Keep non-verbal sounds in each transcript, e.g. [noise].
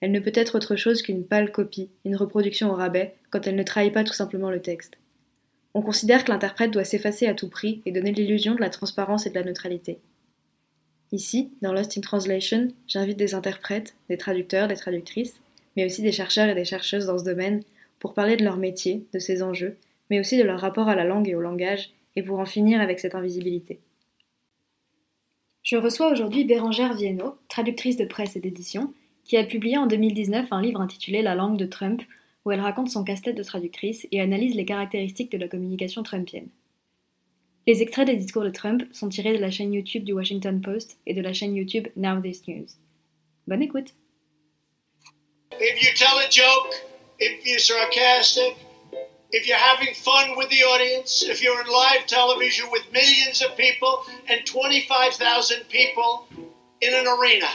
Elle ne peut être autre chose qu'une pâle copie, une reproduction au rabais, quand elle ne trahit pas tout simplement le texte. On considère que l'interprète doit s'effacer à tout prix et donner l'illusion de la transparence et de la neutralité. Ici, dans Lost in Translation, j'invite des interprètes, des traducteurs, des traductrices, mais aussi des chercheurs et des chercheuses dans ce domaine pour parler de leur métier, de ses enjeux, mais aussi de leur rapport à la langue et au langage, et pour en finir avec cette invisibilité. Je reçois aujourd'hui Bérangère Viennot, traductrice de presse et d'édition, qui a publié en 2019 un livre intitulé La langue de Trump, où elle raconte son casse-tête de traductrice et analyse les caractéristiques de la communication trumpienne. Les extraits des discours de Trump sont tirés de la chaîne YouTube du Washington Post et de la chaîne YouTube Now This News. Bonne écoute. If you tell a joke, if you're sarcastic, if you're having fun with the audience, if you're in live television with millions of people and 25,000 people in an arena.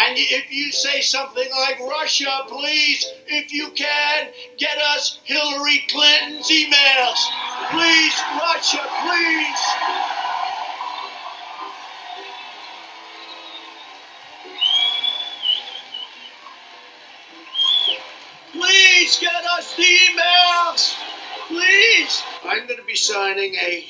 And if you say something like, Russia, please, if you can, get us Hillary Clinton's emails. Please, Russia, please. Please get us the emails. Please. I'm going to be signing a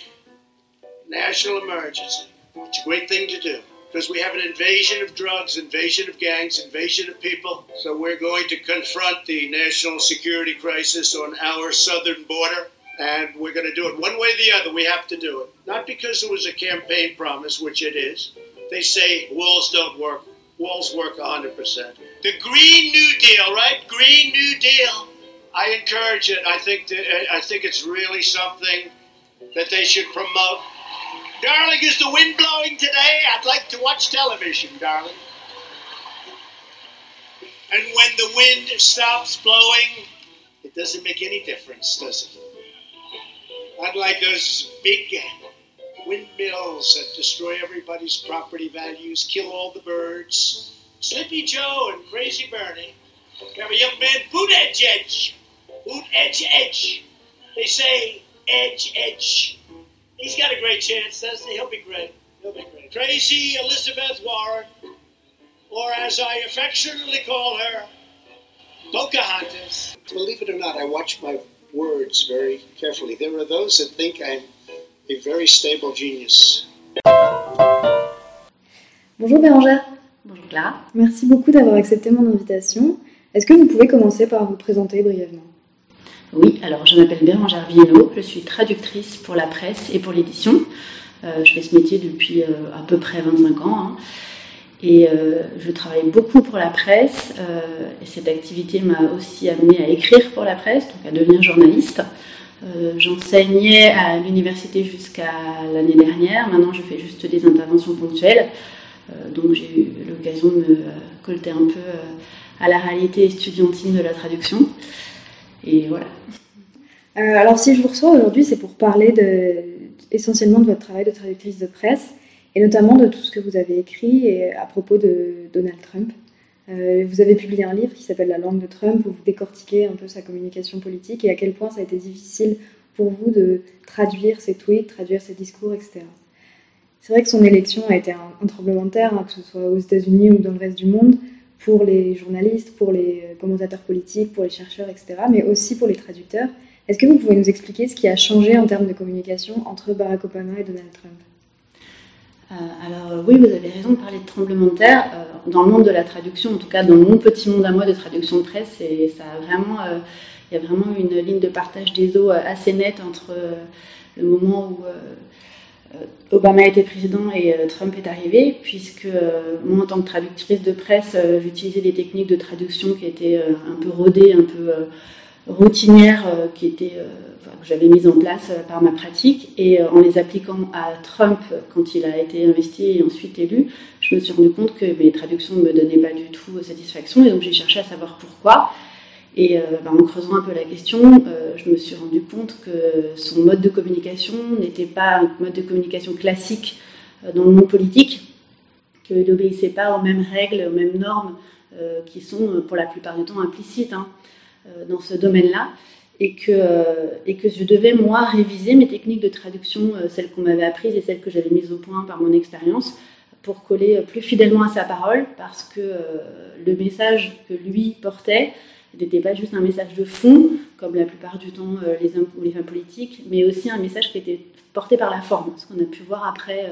national emergency. It's a great thing to do because we have an invasion of drugs, invasion of gangs, invasion of people. So we're going to confront the national security crisis on our southern border. And we're going to do it one way or the other. We have to do it. Not because it was a campaign promise, which it is. They say walls don't work. Walls work 100%. The Green New Deal, right? Green New Deal. I encourage it. I think that, I think it's really something that they should promote. Darling, is the wind blowing today? I'd like to watch television, darling. And when the wind stops blowing, it doesn't make any difference, does it? Unlike those big windmills that destroy everybody's property values, kill all the birds. Sleepy Joe and Crazy Bernie have a young man, boot edge edge. Boot edge edge. They say edge edge. He's got a great chance, doesn't he? He'll be great. He'll be great. Tracy Elizabeth Warren, or as I affectionately call her, Pocahontas. Believe it or not, I watch my words very carefully. There are those that think I'm a very stable genius. Bonjour Bérangère. Bonjour Clara. Merci beaucoup d'avoir accepté mon invitation. Est-ce que vous pouvez commencer par vous présenter brièvement? Oui, alors je m'appelle Bérangère Viennot, je suis traductrice pour la presse et pour l'édition. Euh, je fais ce métier depuis euh, à peu près 25 ans. hein. Et euh, je travaille beaucoup pour la presse. et cette activité m'a aussi amenée à écrire pour la presse, donc à devenir journaliste. J'enseignais à l'université jusqu'à l'année dernière. Maintenant, je fais juste des interventions ponctuelles. Donc j'ai eu l'occasion de me colter un peu à la réalité estudiantine de la traduction. Et voilà. Euh, Alors si je vous reçois aujourd'hui, c'est pour parler essentiellement de votre travail de traductrice de presse et notamment de tout ce que vous avez écrit à propos de Donald Trump. Euh, vous avez publié un livre qui s'appelle La langue de Trump où vous décortiquez un peu sa communication politique et à quel point ça a été difficile pour vous de traduire ses tweets, traduire ses discours, etc. C'est vrai que son élection a été un, un tremblement de terre, hein, que ce soit aux États-Unis ou dans le reste du monde, pour les journalistes, pour les euh, commentateurs politiques, pour les chercheurs, etc., mais aussi pour les traducteurs. Est-ce que vous pouvez nous expliquer ce qui a changé en termes de communication entre Barack Obama et Donald Trump? Euh, alors oui, vous avez raison de parler de tremblement de terre. dans le monde de la traduction, en tout cas dans mon petit monde à moi de traduction de presse, et ça a vraiment, il y a vraiment une ligne de partage des eaux assez nette entre le moment où Obama était président et Trump est arrivé, puisque moi, en tant que traductrice de presse, j'utilisais des techniques de traduction qui étaient un peu rodées, un peu routinières, qui étaient que j'avais mises en place euh, par ma pratique. Et euh, en les appliquant à Trump quand il a été investi et ensuite élu, je me suis rendu compte que mes traductions ne me donnaient pas du tout satisfaction. Et donc j'ai cherché à savoir pourquoi. Et euh, bah, en creusant un peu la question, je me suis rendu compte que son mode de communication n'était pas un mode de communication classique dans le monde politique, qu'il n'obéissait pas aux mêmes règles, aux mêmes normes qui sont pour la plupart du temps implicites hein, dans ce domaine-là. Et que, euh, et que je devais, moi, réviser mes techniques de traduction, euh, celles qu'on m'avait apprises et celles que j'avais mises au point par mon expérience, pour coller plus fidèlement à sa parole, parce que euh, le message que lui portait n'était pas juste un message de fond, comme la plupart du temps les hommes ou les femmes politiques, mais aussi un message qui était porté par la forme, ce qu'on a pu voir après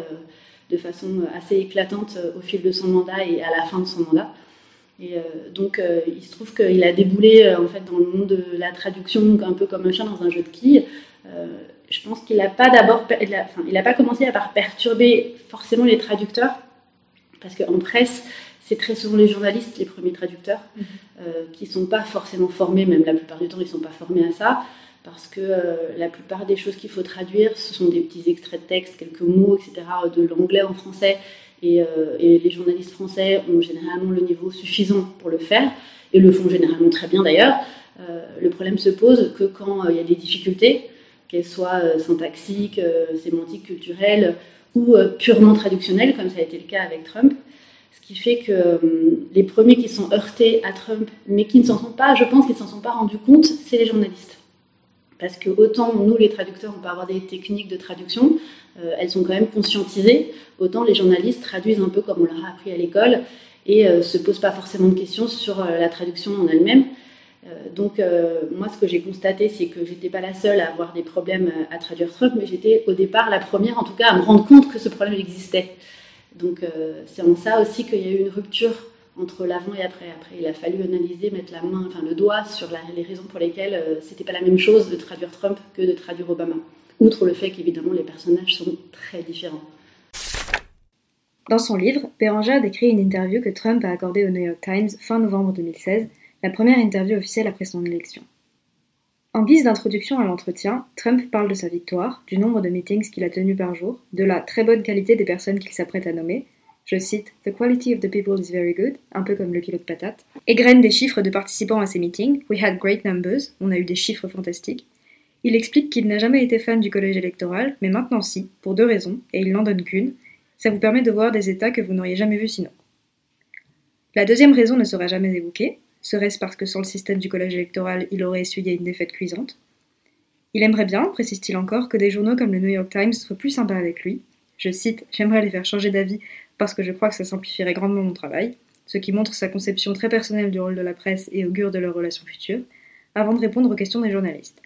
de façon assez éclatante au fil de son mandat et à la fin de son mandat. Et euh, donc, euh, il se trouve qu'il a déboulé euh, en fait dans le monde de la traduction, un peu comme un chat dans un jeu de quilles. je pense qu'il n'a pas d'abord, il n'a pas commencé à par perturber forcément les traducteurs, parce qu'en presse, c'est très souvent les journalistes les premiers traducteurs, mhm. qui ne sont pas forcément formés, même la plupart du temps, ils ne sont pas formés à ça, parce que la plupart des choses qu'il faut traduire, ce sont des petits extraits de texte, quelques mots, etc., de l'anglais en français, euh, et, les journalistes français ont généralement le niveau suffisant pour le faire, et le font généralement très bien d'ailleurs. Euh, le problème se pose que quand euh, il y a des difficultés, qu'elles soient syntaxiques, sémantiques, culturelles ou purement traductionnelles, comme ça a été le cas avec Trump. Ce qui fait que les premiers qui sont heurtés à Trump, mais qui ne s'en sont pas, je pense qu'ils ne s'en sont pas rendus compte, c'est les journalistes. Parce que autant nous, les traducteurs, on peut avoir des techniques de traduction, euh, elles sont quand même conscientisées, autant les journalistes traduisent un peu comme on leur a appris à l'école et ne euh, se posent pas forcément de questions sur euh, la traduction en elle-même. donc moi, ce que j'ai constaté, c'est que j'étais pas la seule à avoir des problèmes à traduire Trump, mais j'étais au départ la première, en tout cas, à me rendre compte que ce problème existait. Donc c'est en ça aussi qu'il y a eu une rupture entre l'avant et après. Après, il a fallu analyser, mettre la main, enfin le doigt sur les raisons pour lesquelles euh, c'était pas la même chose de traduire Trump que de traduire Obama. Outre le fait qu'évidemment les personnages sont très différents. Dans son livre, Béranger a décrit une interview que Trump a accordée au New York Times fin novembre 2016, la première interview officielle après son élection. En guise d'introduction à l'entretien, Trump parle de sa victoire, du nombre de meetings qu'il a tenus par jour, de la très bonne qualité des personnes qu'il s'apprête à nommer, je cite The quality of the people is very good, un peu comme le kilo de patates, égrène des chiffres de participants à ces meetings. We had great numbers, on a eu des chiffres fantastiques. Il explique qu'il n'a jamais été fan du collège électoral, mais maintenant si, pour deux raisons, et il n'en donne qu'une. Ça vous permet de voir des États que vous n'auriez jamais vus sinon. La deuxième raison ne sera jamais évoquée. Serait-ce parce que sans le système du collège électoral, il aurait essuyé une défaite cuisante? Il aimerait bien, précise-t-il encore, que des journaux comme le New York Times soient plus sympas avec lui. Je cite J'aimerais les faire changer d'avis parce que je crois que ça simplifierait grandement mon travail, ce qui montre sa conception très personnelle du rôle de la presse et augure de leurs relations futures, avant de répondre aux questions des journalistes.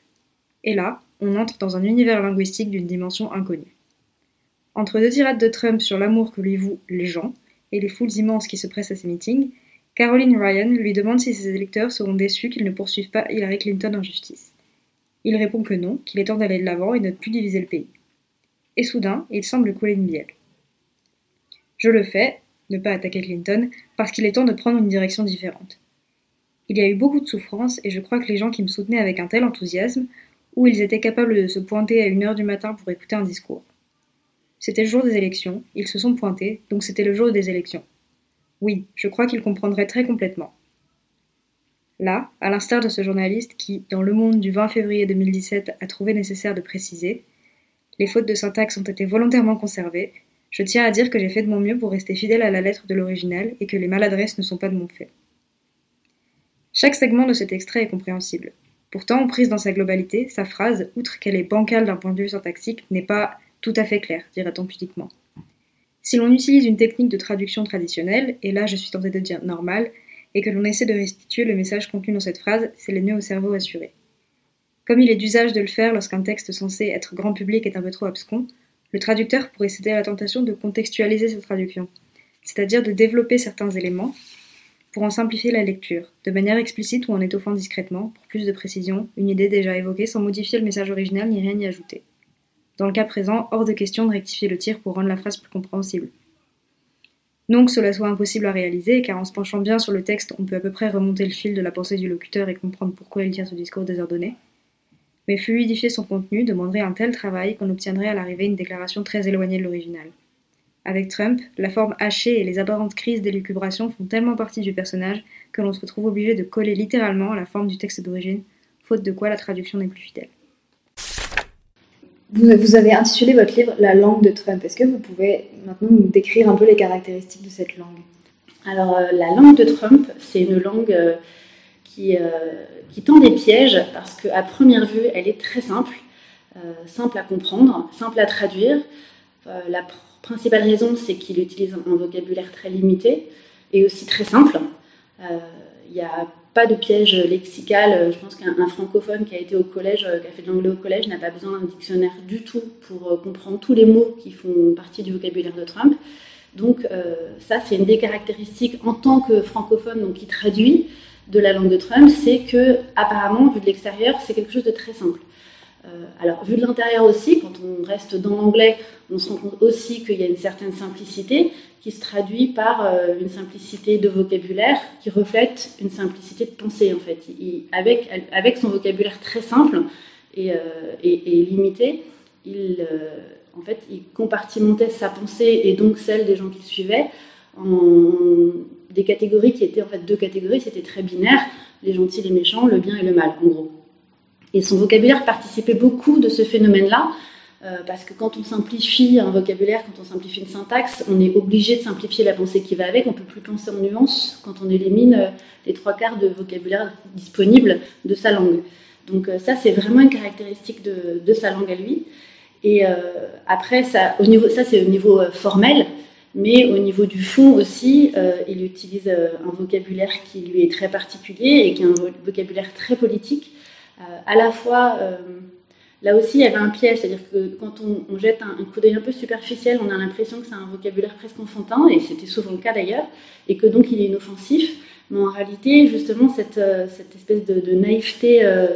Et là, on entre dans un univers linguistique d'une dimension inconnue. Entre deux tirades de Trump sur l'amour que lui vouent les gens et les foules immenses qui se pressent à ses meetings, Caroline Ryan lui demande si ses électeurs seront déçus qu'ils ne poursuivent pas Hillary Clinton en justice. Il répond que non, qu'il est temps d'aller de l'avant et de ne plus diviser le pays. Et soudain, il semble couler une bielle. Je le fais, ne pas attaquer Clinton, parce qu'il est temps de prendre une direction différente. Il y a eu beaucoup de souffrance et je crois que les gens qui me soutenaient avec un tel enthousiasme, ou ils étaient capables de se pointer à une heure du matin pour écouter un discours. C'était le jour des élections, ils se sont pointés, donc c'était le jour des élections. Oui, je crois qu'ils comprendraient très complètement. Là, à l'instar de ce journaliste qui, dans Le Monde du 20 février 2017, a trouvé nécessaire de préciser, les fautes de syntaxe ont été volontairement conservées je tiens à dire que j'ai fait de mon mieux pour rester fidèle à la lettre de l'original et que les maladresses ne sont pas de mon fait. Chaque segment de cet extrait est compréhensible. Pourtant, prise dans sa globalité, sa phrase, outre qu'elle est bancale d'un point de vue syntaxique, n'est pas tout à fait claire, dirait-on pudiquement. Si l'on utilise une technique de traduction traditionnelle, et là je suis tentée de dire normale, et que l'on essaie de restituer le message contenu dans cette phrase, c'est le nœud au cerveau assuré. Comme il est d'usage de le faire lorsqu'un texte censé être grand public est un peu trop abscon, Le traducteur pourrait céder à la tentation de contextualiser sa traduction, c'est-à-dire de développer certains éléments pour en simplifier la lecture, de manière explicite ou en étoffant discrètement, pour plus de précision, une idée déjà évoquée sans modifier le message original ni rien y ajouter. Dans le cas présent, hors de question de rectifier le tir pour rendre la phrase plus compréhensible. Non que cela soit impossible à réaliser, car en se penchant bien sur le texte, on peut à peu près remonter le fil de la pensée du locuteur et comprendre pourquoi il tient ce discours désordonné. Mais fluidifier son contenu demanderait un tel travail qu'on obtiendrait à l'arrivée une déclaration très éloignée de l'original. Avec Trump, la forme hachée et les apparentes crises d'élucubration font tellement partie du personnage que l'on se retrouve obligé de coller littéralement à la forme du texte d'origine, faute de quoi la traduction n'est plus fidèle. Vous, avez intitulé votre livre La langue de Trump. Est-ce que vous pouvez maintenant nous décrire un peu les caractéristiques de cette langue? Alors, euh, la langue de Trump, c'est une langue euh, euh, qui, tend des pièges parce qu'à première vue, elle est très simple, simple à comprendre, simple à traduire. la principale raison, c'est qu'il utilise un vocabulaire très limité et aussi très simple. Il y a pas de piège lexical. Je pense qu'un francophone qui a été au collège, euh, qui a fait de l'anglais au collège, n'a pas besoin d'un dictionnaire du tout pour euh, comprendre tous les mots qui font partie du vocabulaire de Trump. Donc euh, ça, c'est une des caractéristiques en tant que francophone, donc qui traduit de la langue de Trump, c'est que apparemment, vu de l'extérieur, c'est quelque chose de très simple. Alors, vu de l'intérieur aussi, quand on reste dans l'anglais, on se rend compte aussi qu'il y a une certaine simplicité, qui se traduit par euh, une simplicité de vocabulaire qui reflète une simplicité de pensée en fait. avec, son vocabulaire très simple et, euh, limité, il, euh, en fait, il compartimentait sa pensée et donc celle des gens qui le suivaient en des catégories qui étaient en fait deux catégories, c'était très binaire, les gentils, les méchants, le bien et le mal en gros. Et son vocabulaire participait beaucoup de ce phénomène-là, euh, parce que quand on simplifie un vocabulaire, quand on simplifie une syntaxe, on est obligé de simplifier la pensée qui va avec. On peut plus penser en nuances quand on élimine euh, les trois quarts de vocabulaire disponible de sa langue. Donc euh, ça, c'est vraiment une caractéristique de, de, sa langue à lui. Et après, ça, au niveau, ça c'est au niveau formel, mais au niveau du fond aussi, il utilise un vocabulaire qui lui est très particulier et qui est un vocabulaire très politique, à la fois Là aussi, il y avait un piège, c'est-à-dire que quand on, jette un, coup d'œil un peu superficiel, on a l'impression que c'est un vocabulaire presque enfantin, et c'était souvent le cas d'ailleurs, et que donc il est inoffensif. Mais en réalité, justement, cette, euh, espèce de, naïveté euh,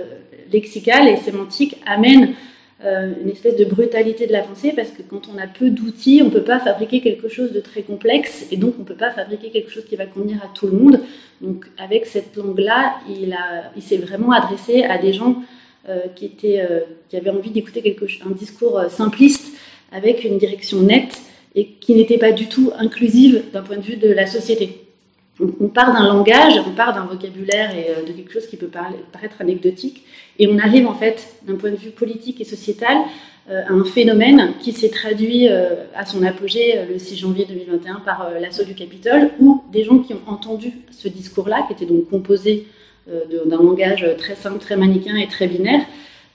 lexicale et sémantique amène euh, une espèce de brutalité de la pensée, parce que quand on a peu d'outils, on ne peut pas fabriquer quelque chose de très complexe, et donc on ne peut pas fabriquer quelque chose qui va convenir à tout le monde. Donc avec cette langue-là, il, il s'est vraiment adressé à des gens euh, qui, était, euh, qui avait envie d'écouter un discours euh, simpliste avec une direction nette et qui n'était pas du tout inclusive d'un point de vue de la société. On part d'un langage, on part d'un vocabulaire et de quelque chose qui peut paraître anecdotique, et on arrive en fait d'un point de vue politique et sociétal à un phénomène qui s'est traduit à son apogée le 6 janvier 2021 par l'assaut du Capitole, où des gens qui ont entendu ce discours-là, qui était donc composé euh, d'un langage très simple, très manichéen et très binaire,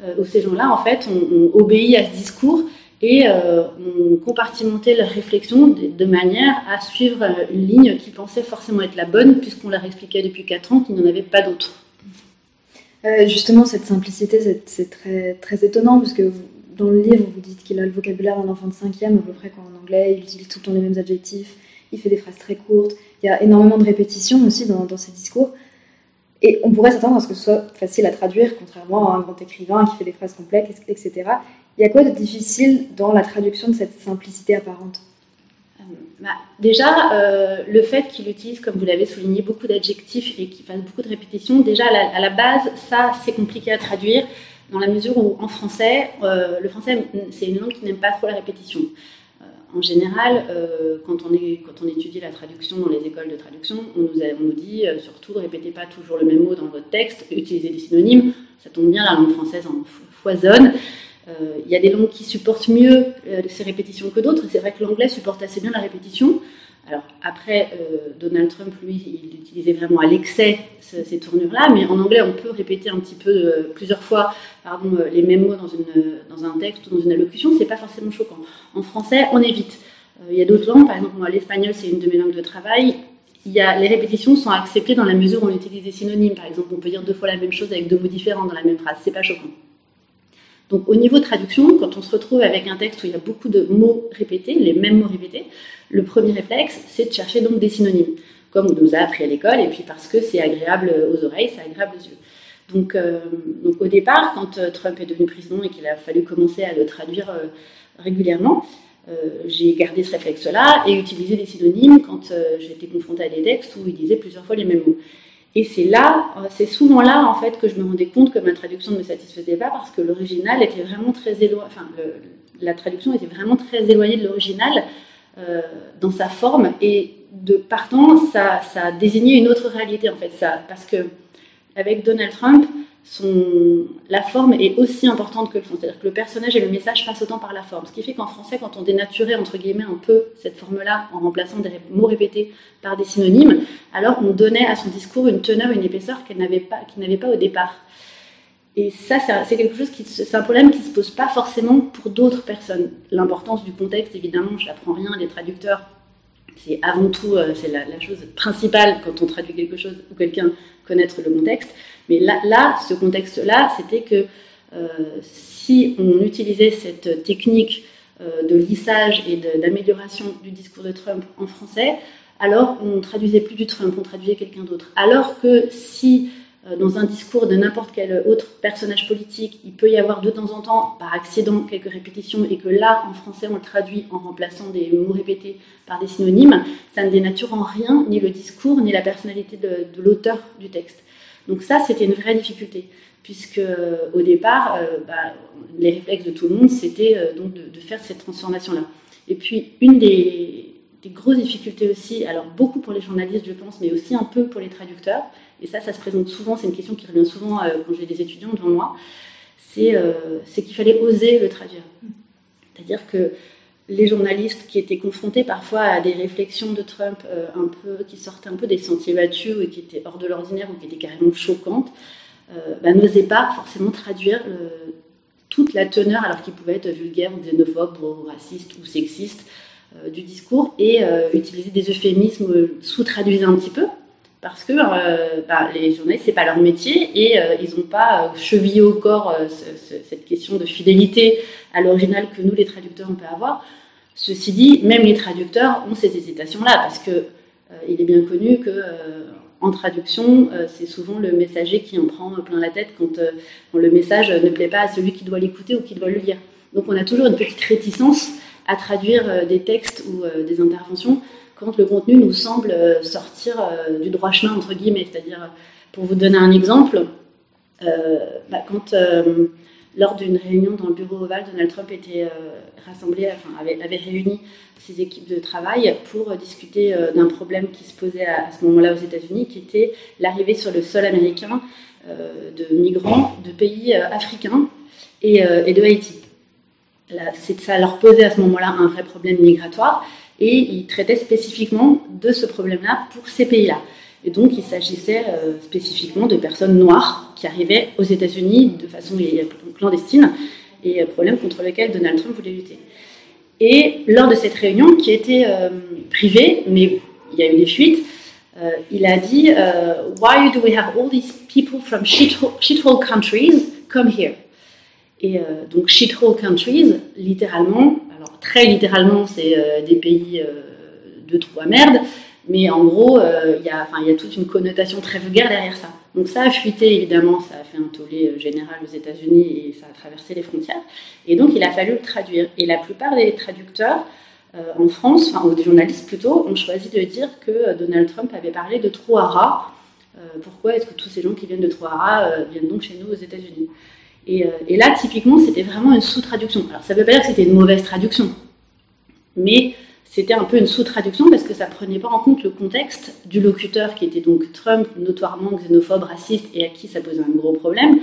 euh, où ces gens-là, en fait, ont, obéi à ce discours et euh, ont compartimenté leur réflexion de, manière à suivre une ligne qu'ils pensaient forcément être la bonne, puisqu'on leur expliquait depuis 4 ans qu'il n'y en avait pas d'autre. justement, cette simplicité, c'est très, étonnant, parce que dans le livre, vous dites qu'il a le vocabulaire d'un enfant de 5e, à peu près qu'en anglais, il utilise tout le temps les mêmes adjectifs, il fait des phrases très courtes, il y a énormément de répétitions aussi dans, dans ses discours. Et on pourrait s'attendre à ce que ce soit facile à traduire, contrairement à un grand écrivain qui fait des phrases complexes, etc. Il y a quoi de difficile dans la traduction de cette simplicité apparente? Euh, bah, Déjà, euh, le fait qu'il utilise, comme vous l'avez souligné, beaucoup d'adjectifs et qu'il fasse beaucoup de répétitions, déjà à la, base, ça c'est compliqué à traduire dans la mesure où en français, euh, le français c'est une langue qui n'aime pas trop la répétition en général, quand, on étudie la traduction dans les écoles de traduction, on nous, on nous dit surtout ne répétez pas toujours le même mot dans votre texte, utilisez des synonymes. Ça tombe bien, la langue française en foisonne. Euh, il y a des langues qui supportent mieux ces répétitions que d'autres. C'est vrai que l'anglais supporte assez bien la répétition. Alors après, euh, Donald Trump, lui, il utilisait vraiment à l'excès ces tournures-là, mais en anglais, on peut répéter un petit peu euh, plusieurs fois pardon, euh, les mêmes mots dans, dans un texte ou dans une allocution, c'est pas forcément choquant. En français, on évite. il y a d'autres langues, par exemple, moi, l'espagnol, c'est une de mes langues de travail. Il y a, les répétitions sont acceptées dans la mesure où on utilise des synonymes. Par exemple, on peut dire deux fois la même chose avec deux mots différents dans la même phrase. C'est pas choquant. Donc au niveau traduction, quand on se retrouve avec un texte où il y a beaucoup de mots répétés, les mêmes mots répétés, le premier réflexe, c'est de chercher donc des synonymes, comme on nous a appris à l'école, et puis parce que c'est agréable aux oreilles, c'est agréable aux yeux. Donc, euh, donc au départ, quand euh, Trump est devenu président et qu'il a fallu commencer à le traduire euh, régulièrement, j'ai gardé ce réflexe-là et utilisé des synonymes quand j'étais confrontée à des textes où il disait plusieurs fois les mêmes mots. Et c'est là, c'est souvent là en fait que je me rendais compte que ma traduction ne me satisfaisait pas parce que l'original était vraiment très éloigné, enfin la traduction était vraiment très éloignée de l'original dans sa forme. Et de partant ça, désignait une autre réalité en fait. Parce que avec Donald Trump, la forme est aussi importante que le fond. C'est-à-dire que le personnage et le message passent autant par la forme. Ce qui fait qu'en français, quand on dénaturait entre guillemets un peu cette forme-là en remplaçant des mots répétés par des synonymes, alors on donnait à son discours une teneur, une épaisseur qu'elle n'avait pas, qu'il n'avait pas au départ. Et ça, c'est quelque chose qui, c'est un problème qui se pose pas forcément pour d'autres personnes. L'importance du contexte, évidemment, je n'apprends rien. Les traducteurs, c'est avant tout, euh, c'est la, chose principale quand on traduit quelque chose ou quelqu'un, connaître le contexte. Mais là, ce contexte-là, c'était que euh, si on utilisait cette technique euh, de lissage et d'amélioration du discours de Trump en français, alors on traduisait plus du Trump, on traduisait quelqu'un d'autre. Alors que si dans un discours de n'importe quel autre personnage politique, il peut y avoir de temps en temps, par accident, quelques répétitions, et que là, en français, on le traduit en remplaçant des mots répétés par des synonymes, ça ne dénature en rien ni le discours, ni la personnalité de, l'auteur du texte. Donc ça, c'était une vraie difficulté, puisque euh, au départ, euh, bah, les réflexes de tout le monde, c'était donc de, faire cette transformation-là. Et puis, une des, des grosses difficultés aussi, alors beaucoup pour les journalistes, je pense, mais aussi un peu pour les traducteurs, et ça, ça se présente souvent, c'est une question qui revient souvent euh, quand j'ai des étudiants devant moi, euh, c'est qu'il fallait oser le traduire. C'est-à-dire que les journalistes qui étaient confrontés parfois à des réflexions de Trump euh, qui sortaient un peu des sentiers battus et qui étaient hors de l'ordinaire ou qui étaient carrément choquantes, bah, n'osaient pas forcément traduire toute la teneur, alors qu'il pouvait être vulgaire ou xénophobe ou raciste ou sexiste du discours, et utiliser des euphémismes sous-traduisés un petit peu, parce que euh, bah, les journalistes, c'est pas leur métier et euh, ils n'ont pas euh, chevillé au corps cette question de fidélité à l'original que nous, les traducteurs, on peut avoir. Ceci dit, même les traducteurs ont ces hésitations-là parce que il est bien connu que en traduction, c'est souvent le messager qui en prend plein la tête quand, le message ne plaît pas à celui qui doit l'écouter ou qui doit le lire. Donc on a toujours une petite réticence à traduire des textes ou des interventions quand le contenu nous semble euh, sortir euh, du droit chemin, entre guillemets. C'est-à-dire, pour vous donner un exemple, euh, bah, quand lors d'une réunion dans le bureau ovale, Donald Trump était rassemblé, enfin, avait, réuni ses équipes de travail pour discuter d'un problème qui se posait à, ce moment-là aux États-Unis, qui était l'arrivée sur le sol américain de migrants de pays africains et, de Haïti. Ça leur posait à ce moment-là un vrai problème migratoire et il traitait spécifiquement de ce problème-là pour ces pays-là. Et donc, il s'agissait euh, spécifiquement de personnes noires qui arrivaient aux États-Unis de façon clandestine et un problème contre lequel Donald Trump voulait lutter. Et lors de cette réunion, qui était euh, privée, mais il y a eu des fuites, euh, il a dit Why do we have all these people from shithole countries come here? Et donc, shithole countries, littéralement, très littéralement, c'est euh, des pays euh, de trous à merde, mais en gros, euh, il y, a toute une connotation très vulgaire derrière ça. Donc ça a fuité, évidemment, ça a fait un tollé général aux États-Unis et ça a traversé les frontières. Et donc il a fallu le traduire. Et la plupart des traducteurs en France, enfin, ou des journalistes plutôt, ont choisi de dire que Donald Trump avait parlé de Troara. pourquoi est-ce que tous ces gens qui viennent de Troara viennent donc chez nous aux États-Unis? Euh, et, là, typiquement, c'était vraiment une sous-traduction. Alors, ça ne veut pas dire que c'était une mauvaise traduction, mais c'était un peu une sous-traduction parce que ça ne prenait pas en compte le contexte du locuteur qui était donc Trump, notoirement xénophobe, raciste et à qui ça posait un gros problème.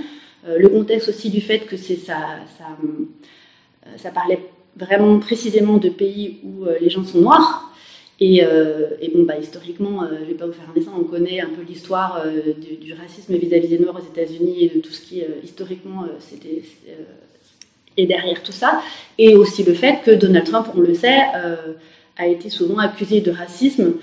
Euh, le contexte aussi du fait que ça, euh, ça, parlait vraiment précisément de pays où les gens sont noirs euh, et, bon, bah, historiquement, euh, je ne vais pas vous faire un dessin, on connaît un peu l'histoire euh, du, racisme vis-à-vis des Noirs aux États-Unis et de tout ce qui, historiquement, c'était est derrière tout ça. Et aussi le fait que Donald Trump, on le sait, a été souvent accusé de racisme,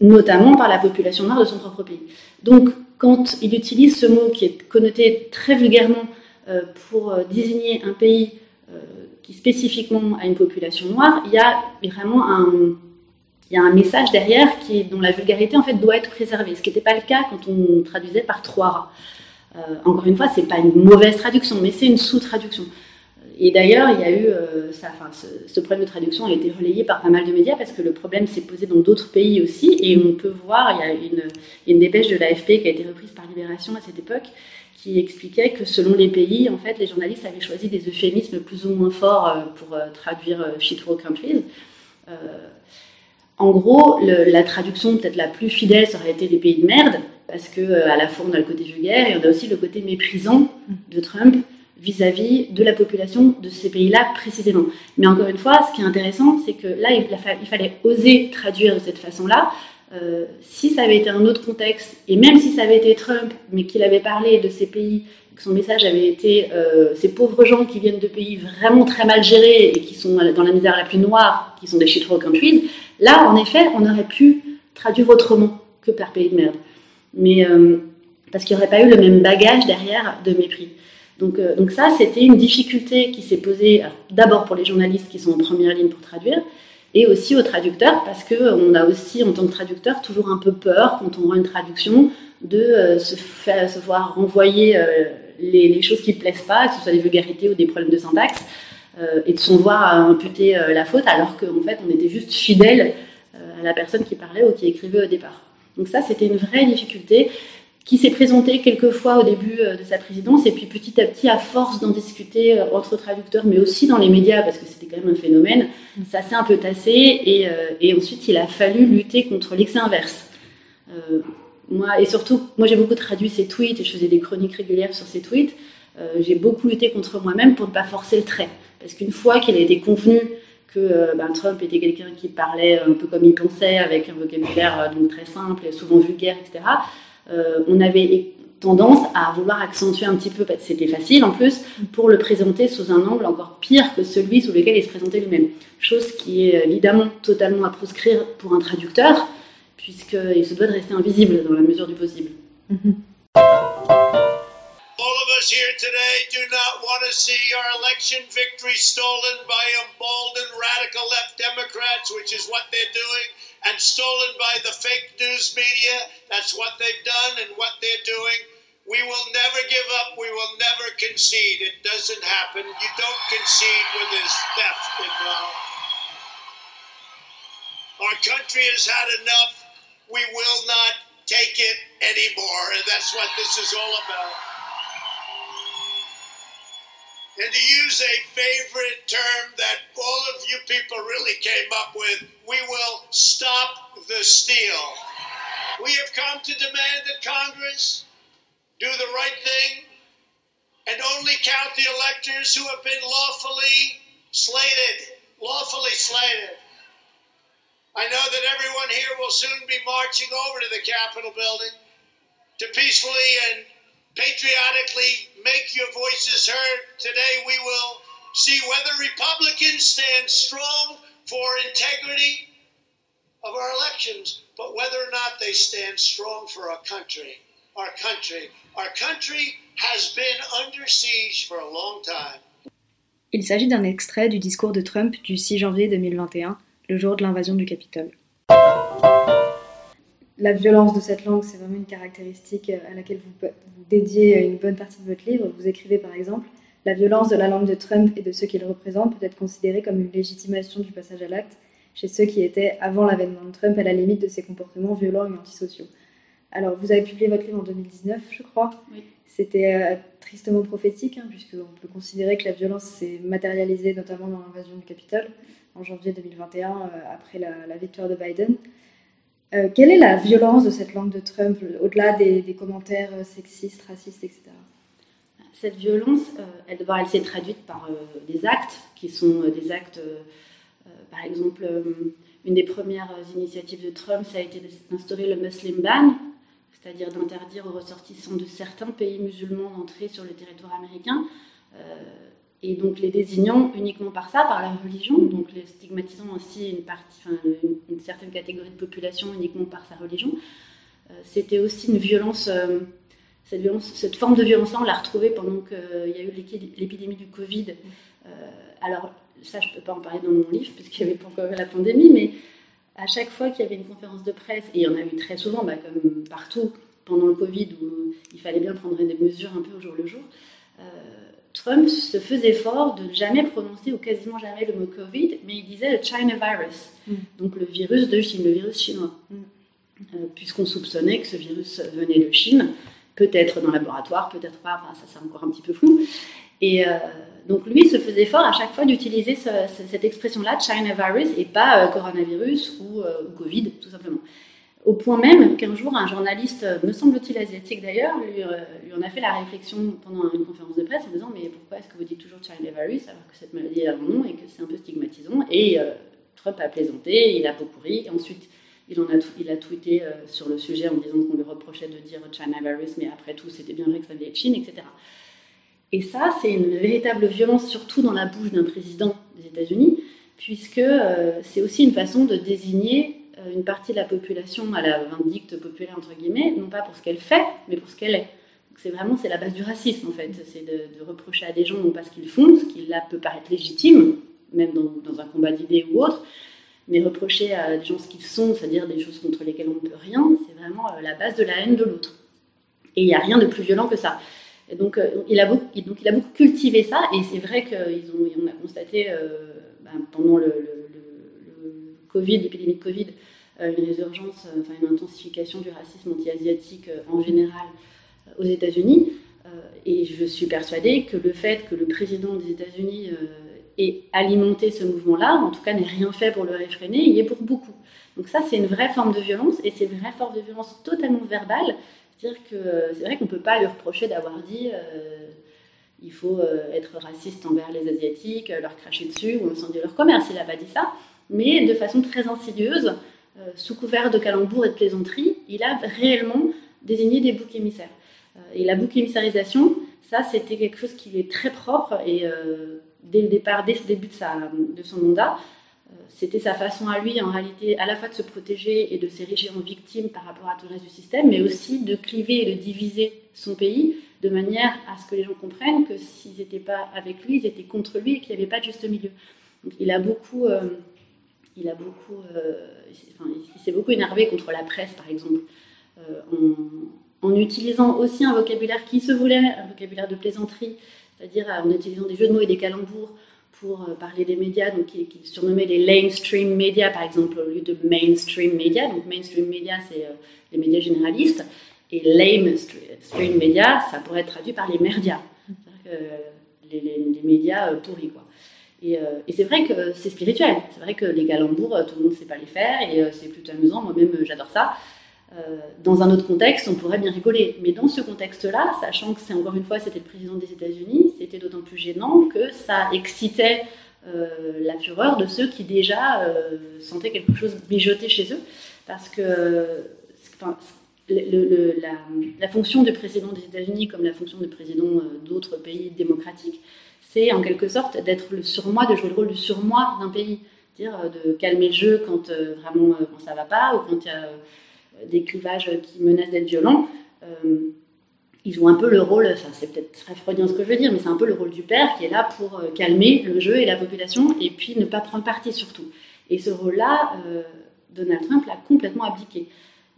notamment par la population noire de son propre pays. Donc, quand il utilise ce mot qui est connoté très vulgairement pour désigner un pays qui spécifiquement a une population noire, il y a vraiment un, il y a un message derrière qui, dont la vulgarité en fait doit être préservée, ce qui n'était pas le cas quand on traduisait par trois rats. encore une fois, c'est pas une mauvaise traduction, mais c'est une sous-traduction. Et d'ailleurs, il y a eu, euh, enfin, ce, problème de traduction a été relayé par pas mal de médias parce que le problème s'est posé dans d'autres pays aussi. Et on peut voir, il y a une, une dépêche de l'AFP qui a été reprise par Libération à cette époque qui expliquait que selon les pays, en fait, les journalistes avaient choisi des euphémismes plus ou moins forts euh, pour euh, traduire shit countries. En gros, la traduction peut-être la plus fidèle, ça aurait été des pays de merde, parce que à la fois on a le côté vulgaire et on a aussi le côté méprisant de Trump vis-à-vis de la population de ces pays-là précisément. Mais encore une fois, ce qui est intéressant, c'est que là, il, fallait oser traduire de cette façon-là. Euh, si ça avait été un autre contexte, et même si ça avait été Trump, mais qu'il avait parlé de ces pays, son message avait été euh, ces pauvres gens qui viennent de pays vraiment très mal gérés et qui sont dans la misère la plus noire, qui sont des shithole countries, là, en effet, on aurait pu traduire autrement que par pays de merde. Mais euh, parce qu'il n'y aurait pas eu le même bagage derrière de mépris. Donc, euh, donc ça, c'était une difficulté qui s'est posée d'abord pour les journalistes qui sont en première ligne pour traduire, et aussi aux traducteurs, parce qu'on a aussi, en tant que traducteur, toujours un peu peur, quand on rend une traduction, de euh, se, faire, voir renvoyer euh, les, choses qui ne plaisent pas, que ce soit des vulgarités ou des problèmes de syntaxe, et de s'en voir imputer la faute, alors qu'en fait, on était juste fidèle à la personne qui parlait ou qui écrivait au départ. Donc ça, c'était une vraie difficulté qui s'est présenté quelques fois au début euh, de sa présidence, et puis petit à petit, à force d'en discuter euh, entre traducteurs, mais aussi dans les médias, parce que c'était quand même un phénomène, ça s'est un peu tassé, et, euh, et, ensuite il a fallu lutter contre l'excès inverse. moi, et surtout, moi j'ai beaucoup traduit ses tweets, et je faisais des chroniques régulières sur ses tweets, j'ai beaucoup lutté contre moi-même pour ne pas forcer le trait, parce qu'une fois qu'il a été convenu que ben, Trump était quelqu'un qui parlait un peu comme il pensait, avec un vocabulaire donc très simple et souvent vulgaire, etc., euh, on avait tendance à vouloir accentuer un petit peu, c'était facile en plus, pour le présenter sous un angle encore pire que celui sous lequel il se présentait lui-même. Chose qui est évidemment totalement à proscrire pour un traducteur, puisqu'il se doit de rester invisible dans la mesure du possible. All of us here today do not want to see our election victory stolen by emboldened radical left Democrats, which is what they're doing. And stolen by the fake news media. That's what they've done and what they're doing. We will never give up. We will never concede. It doesn't happen. You don't concede when there's theft involved. Our country has had enough. We will not take it anymore. And that's what this is all about. And to use a favorite term that all of you people really came up with, we will stop the steal. We have come to demand that Congress do the right thing and only count the electors who have been lawfully slated. Lawfully slated. I know that everyone here will soon be marching over to the Capitol building to peacefully and patriotically make your voices heard. Today we will see whether Republicans stand strong for integrity of our elections, but whether or not they stand strong for our country. Our country. Our country has been under siege for a long time. Il s'agit d'un extrait du discours de Trump du 6 janvier 2021, le jour de l'invasion du Capitole la violence de cette langue, c'est vraiment une caractéristique à laquelle vous, dédiez une bonne partie de votre livre. Vous écrivez par exemple La violence de la langue de Trump et de ceux qu'il représente peut être considérée comme une légitimation du passage à l'acte chez ceux qui étaient, avant l'avènement de Trump, à la limite de ses comportements violents et antisociaux. Alors, vous avez publié votre livre en 2019, je crois. C'était euh, tristement prophétique, hein, puisqu'on peut considérer que la violence s'est matérialisée notamment dans l'invasion du Capitole en janvier 2021, euh, après la victoire de Biden. Euh, quelle est la violence de cette langue de Trump, au-delà des, commentaires euh, sexistes, racistes, etc. Cette violence, euh, elle, elle s'est traduite par des actes, qui sont des actes, par exemple, une des premières initiatives de Trump, ça a été d'instaurer le Muslim ban, c'est-à-dire d'interdire aux ressortissants de certains pays musulmans d'entrer sur le territoire américain et donc les désignant uniquement par ça, par la religion, donc les stigmatisant aussi une, certaine catégorie de population uniquement par sa religion. Euh, c'était aussi une violence, euh, cette, violence, cette forme de violence-là, on l'a retrouvée pendant qu'il y a eu l'épidémie du Covid. alors, ça, je ne peux pas en parler dans mon livre, puisqu'il n'y avait pas encore la pandémie, mais à chaque fois qu'il y avait une conférence de presse, et il y en a eu très souvent, bah, comme partout pendant le Covid, où il fallait bien prendre des mesures un peu au jour le jour, euh, Trump se faisait fort de ne jamais prononcer ou quasiment jamais le mot Covid, mais il disait le China virus, mm. donc le virus de Chine, le virus chinois. Mm. Euh, puisqu'on soupçonnait que ce virus venait de Chine, peut-être dans le laboratoire, peut-être pas, enfin, ça c'est encore un petit peu flou. Et euh, donc lui se faisait fort à chaque fois d'utiliser cette expression-là, China virus, et pas coronavirus ou, ou, Covid, tout simplement. Au point même qu'un jour, un journaliste, me semble-t-il asiatique d'ailleurs, lui, euh, lui, en a fait la réflexion pendant une conférence de presse en disant Mais pourquoi est-ce que vous dites toujours China virus alors que cette maladie a un nom et que c'est un peu stigmatisant Et euh, Trump a plaisanté, il a beaucoup ri. Ensuite, il, en a, il a tweeté euh, sur le sujet en disant qu'on lui reprochait de dire China virus, mais après tout, c'était bien vrai que ça venait de Chine, etc. Et ça, c'est une véritable violence, surtout dans la bouche d'un président des États-Unis, puisque c'est aussi une façon de désigner une partie de la population à la vindicte populaire, entre guillemets, non pas pour ce qu'elle fait, mais pour ce qu'elle est. C'est vraiment c'est la base du racisme, en fait. C'est de, reprocher à des gens non pas ce qu'ils font, ce qui là peut paraître légitime, même dans, un combat d'idées ou autre, mais reprocher à des gens ce qu'ils sont, c'est-à-dire des choses contre lesquelles on ne peut rien, c'est vraiment euh, la base de la haine de l'autre. Et il n'y a rien de plus violent que ça. Et donc, euh, il a beaucoup, donc, il a beaucoup cultivé ça, et c'est vrai qu'on a constaté ben, pendant le, Covid, l'épidémie de Covid, euh, une résurgence, euh, enfin une intensification du racisme anti-asiatique euh, en général aux États-Unis. et je suis persuadée que le fait que le président des États-Unis ait alimenté ce mouvement-là, en tout cas n'ait rien fait pour le réfréner, il y est pour beaucoup. Donc ça, c'est une vraie forme de violence, et c'est une vraie forme de violence totalement verbale. C'est-à-dire que c'est vrai qu'on ne peut pas lui reprocher d'avoir dit il faut être raciste envers les Asiatiques, leur cracher dessus ou incendier leur commerce. Il n'a pas dit ça, mais de façon très insidieuse, euh, sous couvert de calembours et de plaisanteries, il a réellement désigné des boucs émissaires. Euh, et la bouc émissarisation, ça, c'était quelque chose qui est très propre et euh, dès le départ, dès le début de son mandat, c'était sa façon à lui, en réalité, à la fois de se protéger et de s'ériger en victime par rapport à tout le reste du système, mais aussi de cliver et de diviser son pays de manière à ce que les gens comprennent que s'ils n'étaient pas avec lui, ils étaient contre lui et qu'il n'y avait pas de juste milieu. Donc, il a beaucoup il a beaucoup, euh, il s'est beaucoup énervé contre la presse, par exemple, euh, en, utilisant aussi un vocabulaire qui se voulait un vocabulaire de plaisanterie, c'est-à-dire en utilisant des jeux de mots et des calembours pour euh, parler des médias, donc qu'il surnommait les mainstream médias, par exemple, au lieu de mainstream médias. Donc mainstream médias, c'est les médias généralistes, et lame stream médias, ça pourrait être traduit par les merdias, les, les, les, médias pourris, quoi. Euh, et, c'est vrai que c'est spirituel. C'est vrai que les calembours, euh, tout le monde ne sait pas les faire et euh, c'est plutôt amusant. Moi-même, j'adore ça. dans un autre contexte, on pourrait bien rigoler. Mais dans ce contexte-là, sachant que c'est encore une fois, c'était le président des États-Unis, c'était d'autant plus gênant que ça excitait la fureur de ceux qui déjà sentaient quelque chose mijoter chez eux. Parce que la, la, fonction du président des États-Unis, comme la fonction du président d'autres pays démocratiques, en quelque sorte d'être le surmoi, de jouer le rôle du surmoi d'un pays. Dire euh, de calmer le jeu quand euh, vraiment euh, quand ça va pas ou quand il y a des clivages qui menacent d'être violents. ils jouent un peu le rôle, enfin, c'est peut-être très freudien ce que je veux dire, mais c'est un peu le rôle du père qui est là pour calmer le jeu et la population et puis ne pas prendre parti surtout. Et ce rôle-là, Donald Trump l'a complètement abdiqué.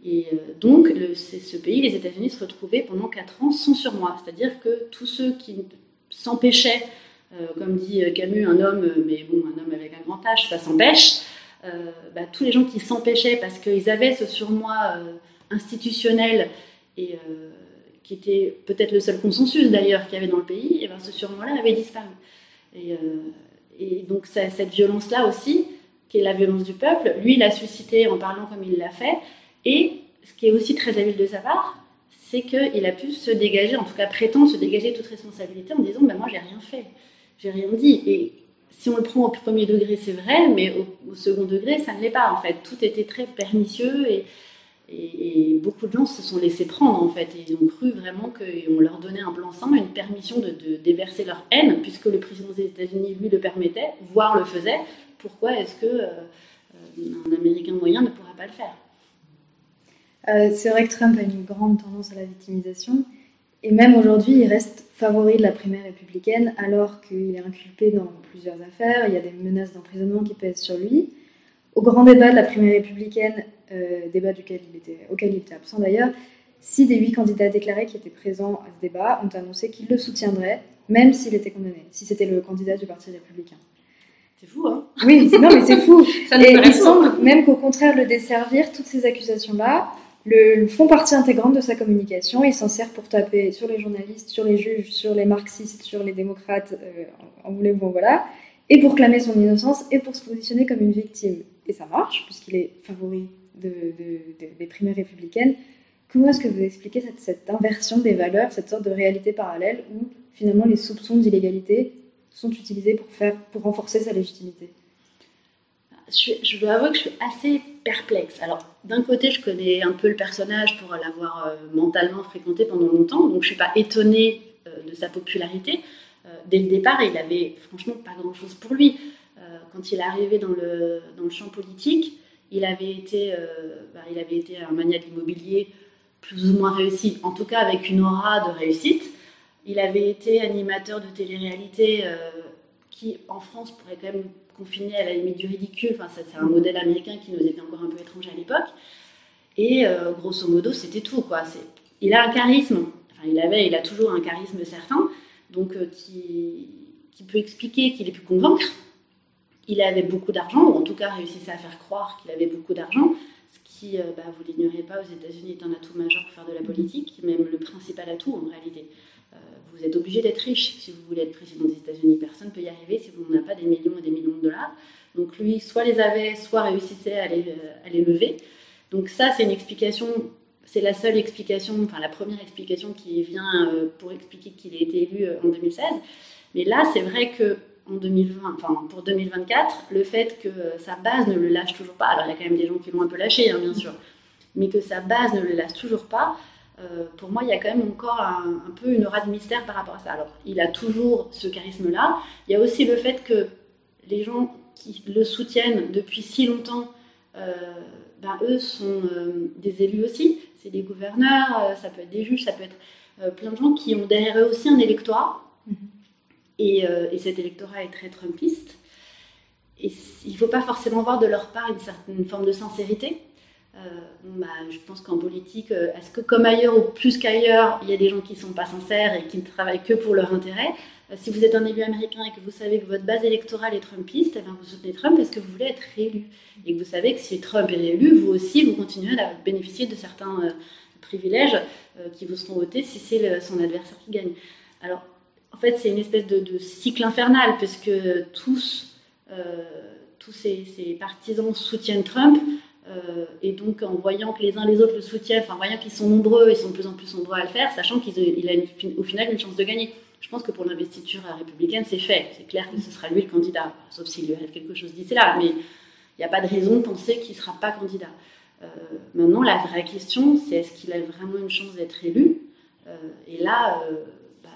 Et donc, ce pays, les États-Unis, se retrouvaient pendant 4 ans sans surmoi. C'est-à-dire que tous ceux qui s'empêchaient euh, comme dit euh, Camus, un homme, euh, mais bon, un homme avec un grand H, ça s'empêche. Bah, tous les gens qui s'empêchaient parce qu'ils avaient ce surmoi institutionnel et qui était peut-être le seul consensus d'ailleurs qu'il y avait dans le pays, et ben ce surmoi-là avait disparu. Et, donc cette violence-là aussi, qui est la violence du peuple, lui, l'a suscité en parlant comme il l'a fait. Et ce qui est aussi très habile de sa part, c'est qu'il a pu se dégager, en tout cas prétendre se dégager toute responsabilité en disant ben, Moi, j'ai rien fait j'ai rien dit. Et si on le prend au premier degré, c'est vrai, mais au, second degré, ça ne l'est pas en fait. Tout était très pernicieux et, beaucoup de gens se sont laissés prendre en fait. Et ils ont cru vraiment qu'on leur donnait un blanc-seing, une permission de, déverser leur haine, puisque le président des États-Unis lui le permettait, voire le faisait. Pourquoi est-ce que euh, un Américain moyen ne pourra pas le faire? Euh, C'est vrai que Trump a une grande tendance à la victimisation. Et même aujourd'hui, il reste favori de la primaire républicaine alors qu'il est inculpé dans plusieurs affaires. Il y a des menaces d'emprisonnement qui pèsent sur lui. Au grand débat de la primaire républicaine, euh, débat duquel il était, auquel il était absent d'ailleurs, six des huit candidats déclarés qui étaient présents à ce débat ont annoncé qu'ils le soutiendraient, même s'il était condamné, si c'était le candidat du Parti républicain. C'est fou, hein? Oui, non, mais c'est fou. [laughs] Et il semble même qu'au contraire le desservir, toutes ces accusations-là le, font partie intégrante de sa communication. Il s'en sert pour taper sur les journalistes, sur les juges, sur les marxistes, sur les démocrates, euh, en voulez-vous, voilà, et pour clamer son innocence et pour se positionner comme une victime. Et ça marche, puisqu'il est favori des primaires républicaines. Comment est-ce que vous expliquez cette, cette, inversion des valeurs, cette sorte de réalité parallèle où finalement les soupçons d'illégalité sont utilisés pour, faire, pour renforcer sa légitimité? Je, dois avouer que je suis assez perplexe. Alors, d'un côté, je connais un peu le personnage pour l'avoir euh, mentalement fréquenté pendant longtemps, donc je ne suis pas étonnée euh, de sa popularité. Euh, dès le départ, il avait franchement pas grand-chose pour lui. quand il est arrivé dans le, dans le champ politique, il avait été, bah, il avait été un maniaque immobilier plus ou moins réussi, en tout cas avec une aura de réussite. Il avait été animateur de télé-réalité qui, en France, pourrait quand même confiner à la limite du ridicule. Enfin, c'est un modèle américain qui nous était encore un peu étranger à l'époque. Et euh, grosso modo, c'était tout. Il a un charisme, il avait, il a toujours un charisme certain, donc euh, qui, qui, peut expliquer, qu'il ait pu convaincre. Il avait beaucoup d'argent, ou en tout cas réussissait à faire croire qu'il avait beaucoup d'argent, ce qui, euh, bah, vous l'ignorez pas, aux États-Unis est un atout majeur pour faire de la politique, même le principal atout en réalité. Vous êtes obligé d'être riche si vous voulez être président des États-Unis. Personne ne peut y arriver si vous n'avez pas des millions et des millions de dollars. Donc lui, soit les avait, soit réussissait à les, euh, lever. Donc ça, c'est une explication, c'est la seule explication, enfin la première explication qui vient euh, pour expliquer qu'il a été élu euh, en 2016. Mais là, c'est vrai que en 2020, enfin pour 2024, le fait que sa base ne le lâche toujours pas, alors il y a quand même des gens qui l'ont un peu lâché, hein, bien sûr, mais que sa base ne le lâche toujours pas, pour moi, il y a quand même encore un, un, peu une aura de mystère par rapport à ça. Alors, il a toujours ce charisme-là. Il y a aussi le fait que les gens qui le soutiennent depuis si longtemps, euh, ben, eux sont euh, des élus aussi. C'est des gouverneurs, euh, ça peut être des juges, ça peut être plein de gens qui ont derrière eux aussi un électorat. Et, et, cet électorat est très trumpiste. Et il ne faut pas forcément voir de leur part une certaine forme de sincérité. Bah, je pense qu'en politique, est-ce que comme ailleurs ou plus qu'ailleurs, il y a des gens qui ne sont pas sincères et qui ne travaillent que pour leur intérêt euh, si vous êtes un élu américain et que vous savez que votre base électorale est trumpiste, eh bien vous soutenez Trump parce que vous voulez être réélu. Et que vous savez que si Trump est réélu, vous aussi, vous continuez à bénéficier de certains euh, privilèges euh, qui vous seront votés si c'est son adversaire qui gagne. Alors, en fait, c'est une espèce de, cycle infernal parce que tous, tous ces, partisans soutiennent Trump. Et donc, en voyant que les uns les autres le soutiennent, en voyant qu'ils sont nombreux, ils sont de plus en plus nombreux à le faire, sachant qu'il a au final une chance de gagner. Je pense que pour l'investiture républicaine, c'est fait. C'est clair que ce sera lui le candidat, sauf s'il lui arrive quelque chose d'ici là. Mais il n'y a pas de raison de penser qu'il ne sera pas candidat. Euh, maintenant, la vraie question, c'est est-ce qu'il a vraiment une chance d'être élu? Euh, Et là, euh,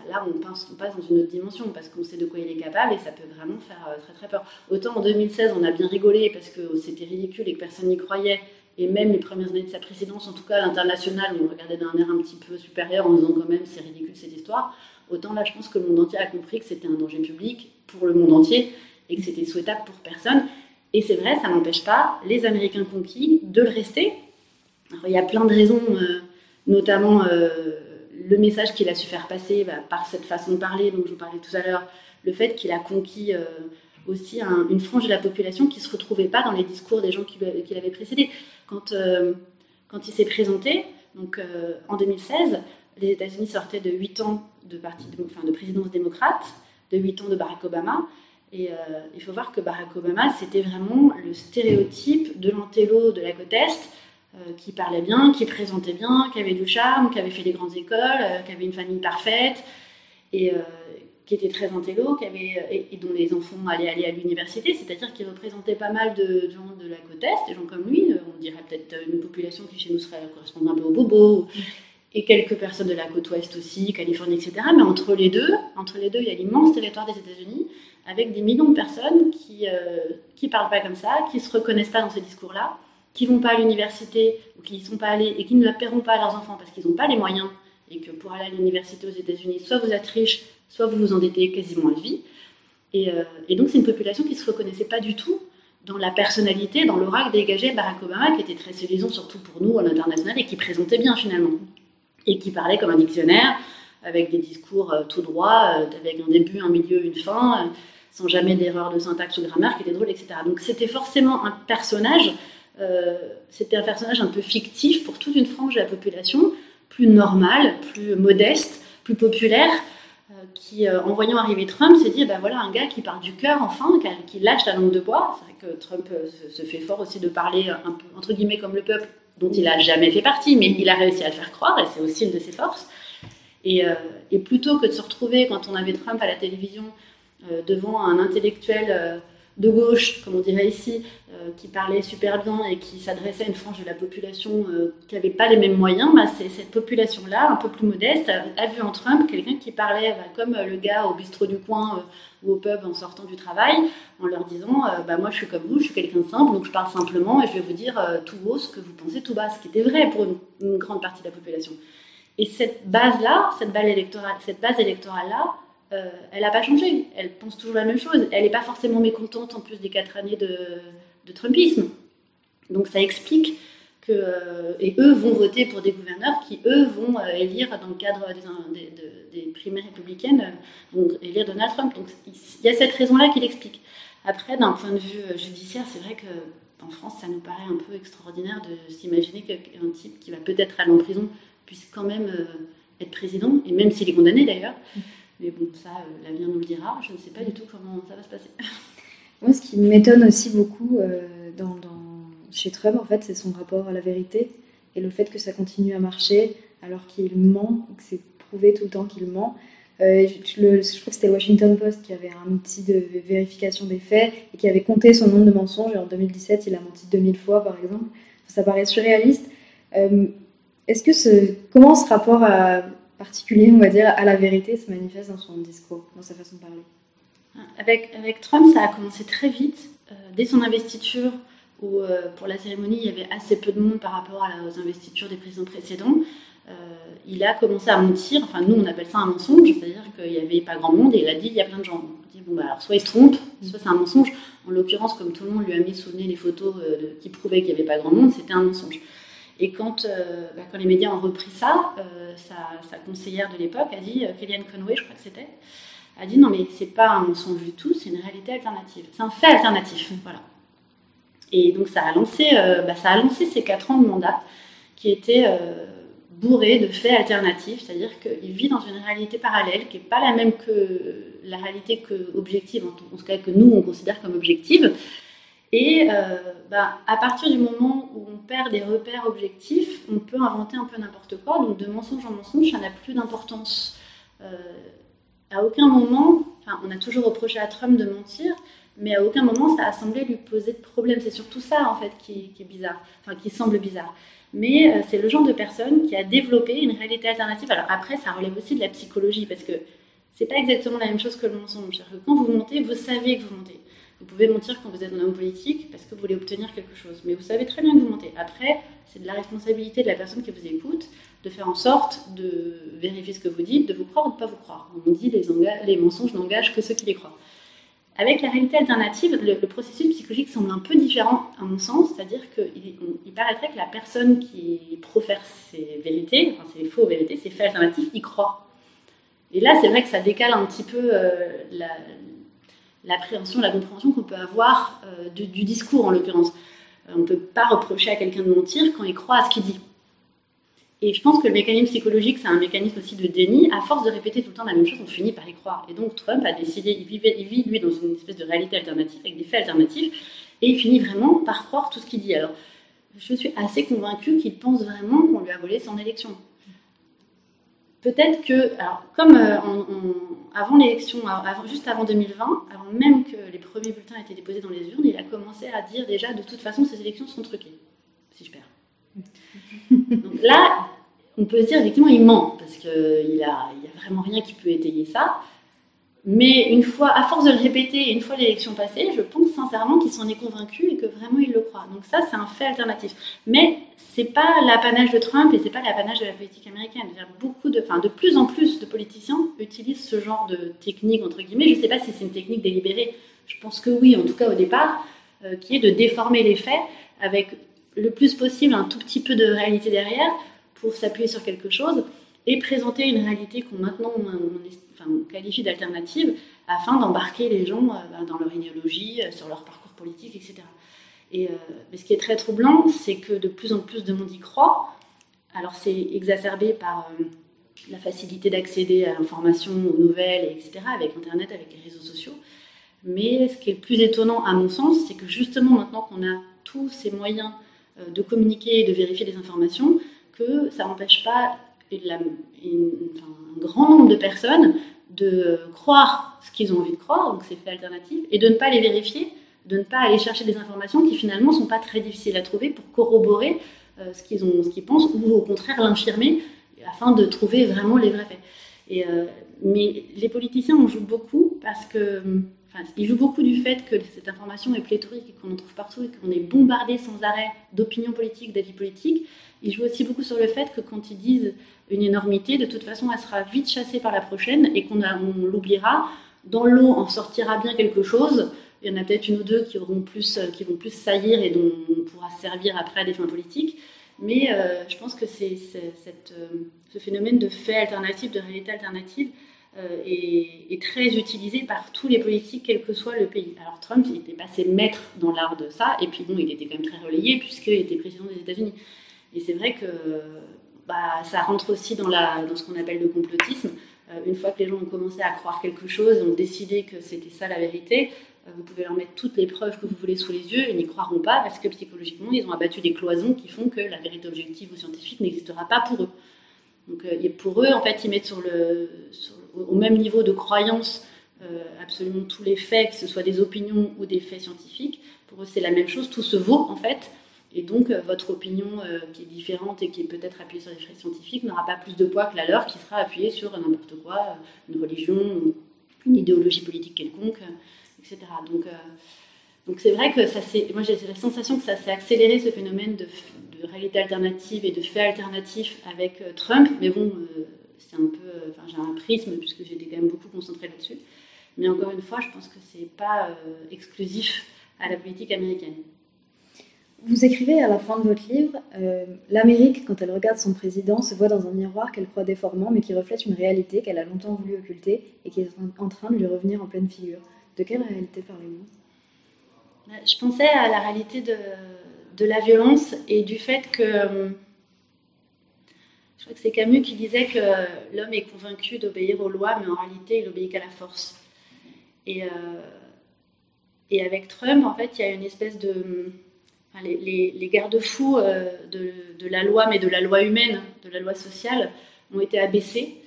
là on, passe, on, passe, dans une autre dimension parce qu'on sait de quoi il est capable et ça peut vraiment faire très très peur. Autant en 2016, on a bien rigolé parce que c'était ridicule et que personne n'y croyait. Et même les premières années de sa présidence, en tout cas à l'international, on regardait d'un air un petit peu supérieur en disant quand même c'est ridicule cette histoire. Autant là, je pense que le monde entier a compris que c'était un danger public pour le monde entier et que c'était souhaitable pour personne. Et c'est vrai, ça n'empêche pas les Américains conquis de le rester. il y a plein de raisons, euh, notamment euh, le message qu'il a su faire passer bah, par cette façon de parler dont je vous parlais tout à l'heure, le fait qu'il a conquis euh, aussi une frange de la population qui ne se retrouvait pas dans les discours des gens qui, l'avaient précédé. Quand, quand il s'est présenté, donc en 2016, les États-Unis sortaient de 8 ans de, parti, de, de présidence démocrate, de 8 ans de Barack Obama. Et euh, il faut voir que Barack Obama, c'était vraiment le stéréotype de l'antélo de la côte Est, euh, qui parlait bien, qui présentait bien, qui avait du charme, qui avait fait des grandes écoles, euh, qui avait une famille parfaite, et qui était très intello, qui avait, et, dont les enfants allaient aller à l'université, c'est-à-dire qu'il représentait pas mal de, gens de la côte Est, des gens comme lui, on dirait peut-être une population qui chez nous serait correspondant un peu au bobo et quelques personnes de la côte ouest aussi, Californie, etc. Mais entre les deux, entre les deux, il y a l'immense territoire des États-Unis avec des millions de personnes qui ne euh, parlent pas comme ça, qui se reconnaissent pas dans ces discours-là, qui vont pas à l'université ou qui n'y sont pas allés et qui ne la paieront pas à leurs enfants parce qu'ils n'ont pas les moyens et que pour aller à l'université aux États-Unis, soit vous êtes riche, soit vous vous endettez quasiment à vie. Et, euh, donc c'est une population qui ne se reconnaissait pas du tout dans la personnalité, dans l'aura que dégageait Barack Obama, qui était très séduisant surtout pour nous à l'international et qui présentait bien finalement. Et qui parlait comme un dictionnaire, avec des discours euh, tout droits, euh, avec un début, un milieu, une fin, euh, sans jamais d'erreur de syntaxe ou de grammaire, qui était drôle, etc. Donc c'était forcément un personnage, c'était un personnage un peu fictif pour toute une frange de la population, plus normal, plus modeste, plus populaire, qui, en voyant arriver Trump, s'est dit, ben voilà, un gars qui part du cœur, enfin, qui lâche la langue de bois. C'est vrai que Trump se fait fort aussi de parler un peu, entre guillemets, comme le peuple, dont il n'a jamais fait partie, mais il a réussi à le faire croire, et c'est aussi une de ses forces. Et, euh, et, plutôt que de se retrouver, quand on avait Trump à la télévision, euh, devant un intellectuel euh, de gauche, comme on dirait ici, qui parlait super bien et qui s'adressait à une frange de la population qui n'avait pas les mêmes moyens, bah, c'est cette population-là, un peu plus modeste, a, vu en Trump quelqu'un qui parlait bah, comme le gars au bistrot du coin ou au pub en sortant du travail, en leur disant bah, Moi je suis comme vous, je suis quelqu'un de simple, donc je parle simplement et je vais vous dire tout haut ce que vous pensez tout bas, ce qui était vrai pour une grande partie de la population. Et cette base-là, cette base électorale, cette base électorale-là, euh, elle n'a pas changé. Elle pense toujours la même chose. Elle n'est pas forcément mécontente en plus des quatre années de, Trumpisme. Donc ça explique que euh, et eux vont voter pour des gouverneurs qui eux vont euh, élire dans le cadre des, des, primaires républicaines, vont élire Donald Trump. Donc il y a cette raison-là qui l'explique. Après, d'un point de vue judiciaire, c'est vrai que en France, ça nous paraît un peu extraordinaire de s'imaginer qu'un type qui va peut-être aller en prison puisse quand même être président, et même s'il est condamné d'ailleurs. Mais bon, ça, euh, l'avenir nous le dira. Je ne sais pas du tout comment ça va se passer. [laughs] Moi, ce qui m'étonne aussi beaucoup euh, dans, chez Trump, en fait, c'est son rapport à la vérité et le fait que ça continue à marcher alors qu'il ment, que c'est prouvé tout le temps qu'il ment. je, crois que c'était Washington Post qui avait un outil de vérification des faits et qui avait compté son nombre de mensonges. En 2017, il a menti 2000 fois, par exemple. Ça paraît surréaliste. Est-ce que comment ce rapport à, particulier, on va dire, à la vérité se manifeste dans son discours, dans sa façon de parler avec, Trump, ça a commencé très vite. Euh, dès son investiture, où euh, pour la cérémonie, il y avait assez peu de monde par rapport aux investitures des présidents précédents, euh, il a commencé à mentir. Enfin, nous, on appelle ça un mensonge, c'est-à-dire qu'il n'y avait pas grand monde et il a dit il y a plein de gens. On dit bon, bah, alors soit il se trompe, soit c'est un mensonge. En l'occurrence, comme tout le monde lui a mis sous le nez les photos qui prouvaient qu'il n'y avait pas grand monde, c'était un mensonge. Et quand, euh, bah, quand les médias ont repris ça, euh, sa, conseillère de l'époque a dit, euh, Kellyanne Conway, je crois que c'était, a dit non mais c'est pas un mensonge du tout, c'est une réalité alternative. C'est un fait alternatif, voilà. Et donc ça a lancé, bah, ça a lancé ces quatre ans de mandat qui étaient bourrés de faits alternatifs, c'est-à-dire qu'il vit dans une réalité parallèle qui n'est pas la même que la réalité que objective, en tout cas que nous on considère comme objective, et euh, bah, à partir du moment où on perd des repères objectifs, on peut inventer un peu n'importe quoi. Donc de mensonge en mensonge, ça n'a plus d'importance. Euh, à aucun moment, on a toujours reproché à Trump de mentir, mais à aucun moment ça a semblé lui poser de problème. C'est surtout ça en fait qui, est bizarre, enfin qui semble bizarre. Mais euh, c'est le genre de personne qui a développé une réalité alternative. Alors après, ça relève aussi de la psychologie parce que c'est pas exactement la même chose que le mensonge. Que quand vous mentez, vous savez que vous mentez. Vous pouvez mentir quand vous êtes un homme politique parce que vous voulez obtenir quelque chose. Mais vous savez très bien que vous mentez. Après, c'est de la responsabilité de la personne qui vous écoute de faire en sorte de vérifier ce que vous dites, de vous croire ou de ne pas vous croire. On dit les, les mensonges n'engagent que ceux qui les croient. Avec la réalité alternative, le, processus psychologique semble un peu différent à mon sens, c'est-à-dire qu'il il paraîtrait que la personne qui profère ses vérités, enfin ses faux vérités, ses faits alternatifs, y croit. Et là, c'est vrai que ça décale un petit peu euh, la, l'appréhension, la compréhension qu'on peut avoir euh, du, discours en l'occurrence. Euh, on ne peut pas reprocher à quelqu'un de mentir quand il croit à ce qu'il dit. Et je pense que le mécanisme psychologique, c'est un mécanisme aussi de déni. À force de répéter tout le temps la même chose, on finit par y croire. Et donc Trump a décidé, il, vit lui dans une espèce de réalité alternative, avec des faits alternatifs, et il finit vraiment par croire tout ce qu'il dit. Alors, je suis assez convaincue qu'il pense vraiment qu'on lui a volé son élection. Peut-être que, alors, comme euh, avant l'élection, juste avant 2020, avant même que les premiers bulletins aient été déposés dans les urnes, il a commencé à dire déjà de toute façon ces élections sont truquées, si je perds. [laughs] Donc là, on peut se dire effectivement il ment, parce qu'il n'y a, a vraiment rien qui peut étayer ça. Mais une fois, à force de le répéter, une fois l'élection passée, je pense sincèrement qu'ils s'en est convaincus et que vraiment ils le croient. Donc ça, c'est un fait alternatif. Mais c'est pas l'apanage de Trump et c'est pas l'apanage de la politique américaine. Beaucoup de, enfin, de plus en plus de politiciens utilisent ce genre de technique entre guillemets. Je ne sais pas si c'est une technique délibérée. Je pense que oui, en tout cas au départ, euh, qui est de déformer les faits avec le plus possible un tout petit peu de réalité derrière pour s'appuyer sur quelque chose et présenter une réalité qu'on maintenant on, qualifie d'alternative afin d'embarquer les gens euh, dans leur idéologie, euh, sur leur parcours politique, etc. Et euh, mais ce qui est très troublant, c'est que de plus en plus de monde y croit. Alors c'est exacerbé par la facilité d'accéder à l'information, aux nouvelles, etc., avec Internet, avec les réseaux sociaux. Mais ce qui est le plus étonnant, à mon sens, c'est que justement maintenant qu'on a tous ces moyens de communiquer et de vérifier les informations, que ça n'empêche pas un grand nombre de personnes de croire ce qu'ils ont envie de croire, donc c'est fait alternative, et de ne pas les vérifier, de ne pas aller chercher des informations qui finalement ne sont pas très difficiles à trouver pour corroborer euh, ce qu'ils ont, pensent, ou au contraire l'infirmer afin de trouver vraiment les vrais faits. Et, euh, mais les politiciens en jouent beaucoup parce que, enfin, ils jouent beaucoup du fait que cette information est pléthorique et qu'on en trouve partout et qu'on est bombardé sans arrêt d'opinions politiques, d'avis politiques. Ils jouent aussi beaucoup sur le fait que quand ils disent une énormité, de toute façon, elle sera vite chassée par la prochaine et qu'on l'oubliera. Dans l'eau, en sortira bien quelque chose. Il y en a peut-être une ou deux qui, auront plus, euh, qui vont plus saillir et dont on pourra servir après à des fins politiques. Mais euh, je pense que c'est, euh, ce phénomène de fait alternatif, de réalité alternative, est, très utilisé par tous les politiques, quel que soit le pays. Alors Trump, il était passé maître dans l'art de ça, et puis bon, il était quand même très relayé puisqu'il était président des États-Unis. Et c'est vrai que bah, ça rentre aussi dans, ce qu'on appelle le complotisme. Euh, une fois que les gens ont commencé à croire quelque chose, ont décidé que c'était ça la vérité, euh, vous pouvez leur mettre toutes les preuves que vous voulez sous les yeux, ils n'y croiront pas parce que psychologiquement, ils ont abattu des cloisons qui font que la vérité objective ou scientifique n'existera pas pour eux. Donc, euh, pour eux, en fait, ils mettent au même niveau de croyance absolument tous les faits, que ce soit des opinions ou des faits scientifiques. Pour eux, c'est la même chose, tout se vaut en fait. Et donc, euh, votre opinion euh, qui est différente et qui est peut-être appuyée sur des faits scientifiques n'aura pas plus de poids que la leur qui sera appuyée sur n'importe quoi, euh, une religion, une idéologie politique quelconque, etc. Donc, c'est vrai que ça s'est, moi j'ai la sensation que ça s'est accéléré ce phénomène de, réalité alternative et de faits alternatifs avec Trump, mais bon, c'est un peu, enfin j'ai un prisme puisque j'étais quand même beaucoup concentrée là-dessus. Mais encore une fois, je pense que c'est pas exclusif à la politique américaine. Vous écrivez à la fin de votre livre euh, L'Amérique, quand elle regarde son président, se voit dans un miroir qu'elle croit déformant, mais qui reflète une réalité qu'elle a longtemps voulu occulter et qui est en train de lui revenir en pleine figure. De quelle réalité parlez-vous? Bah, Je pensais à la réalité de, la violence et du fait que. Euh, je crois que c'est Camus qui disait que l'homme est convaincu d'obéir aux lois, mais en réalité, il obéit qu'à la force. Et, euh, et avec Trump, en fait, il y a une espèce de les, garde-fous euh, de, la loi, mais de la loi humaine, de la loi sociale, ont été abaissés.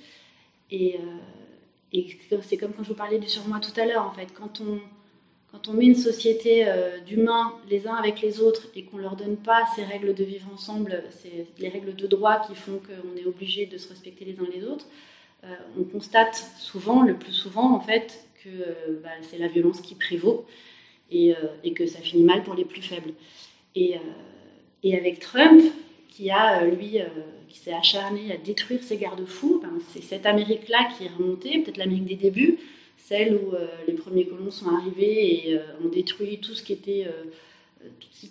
Et, euh, c'est comme quand je vous parlais du surmoi tout à l'heure, en fait. Quand on, met une société euh, d'humains les uns avec les autres et qu'on ne leur donne pas ces règles de vivre ensemble, c'est les règles de droit qui font qu'on est obligé de se respecter les uns les autres, on constate souvent, le plus souvent en fait, que bah, c'est la violence qui prévaut et, que ça finit mal pour les plus faibles. Euh, et, avec Trump, qui a, euh, lui, euh, qui s'est acharné à détruire ses garde-fous, ben, c'est cette Amérique-là qui est remontée, peut-être l'Amérique des débuts, celle où les premiers colons sont arrivés et ont détruit tout ce qui était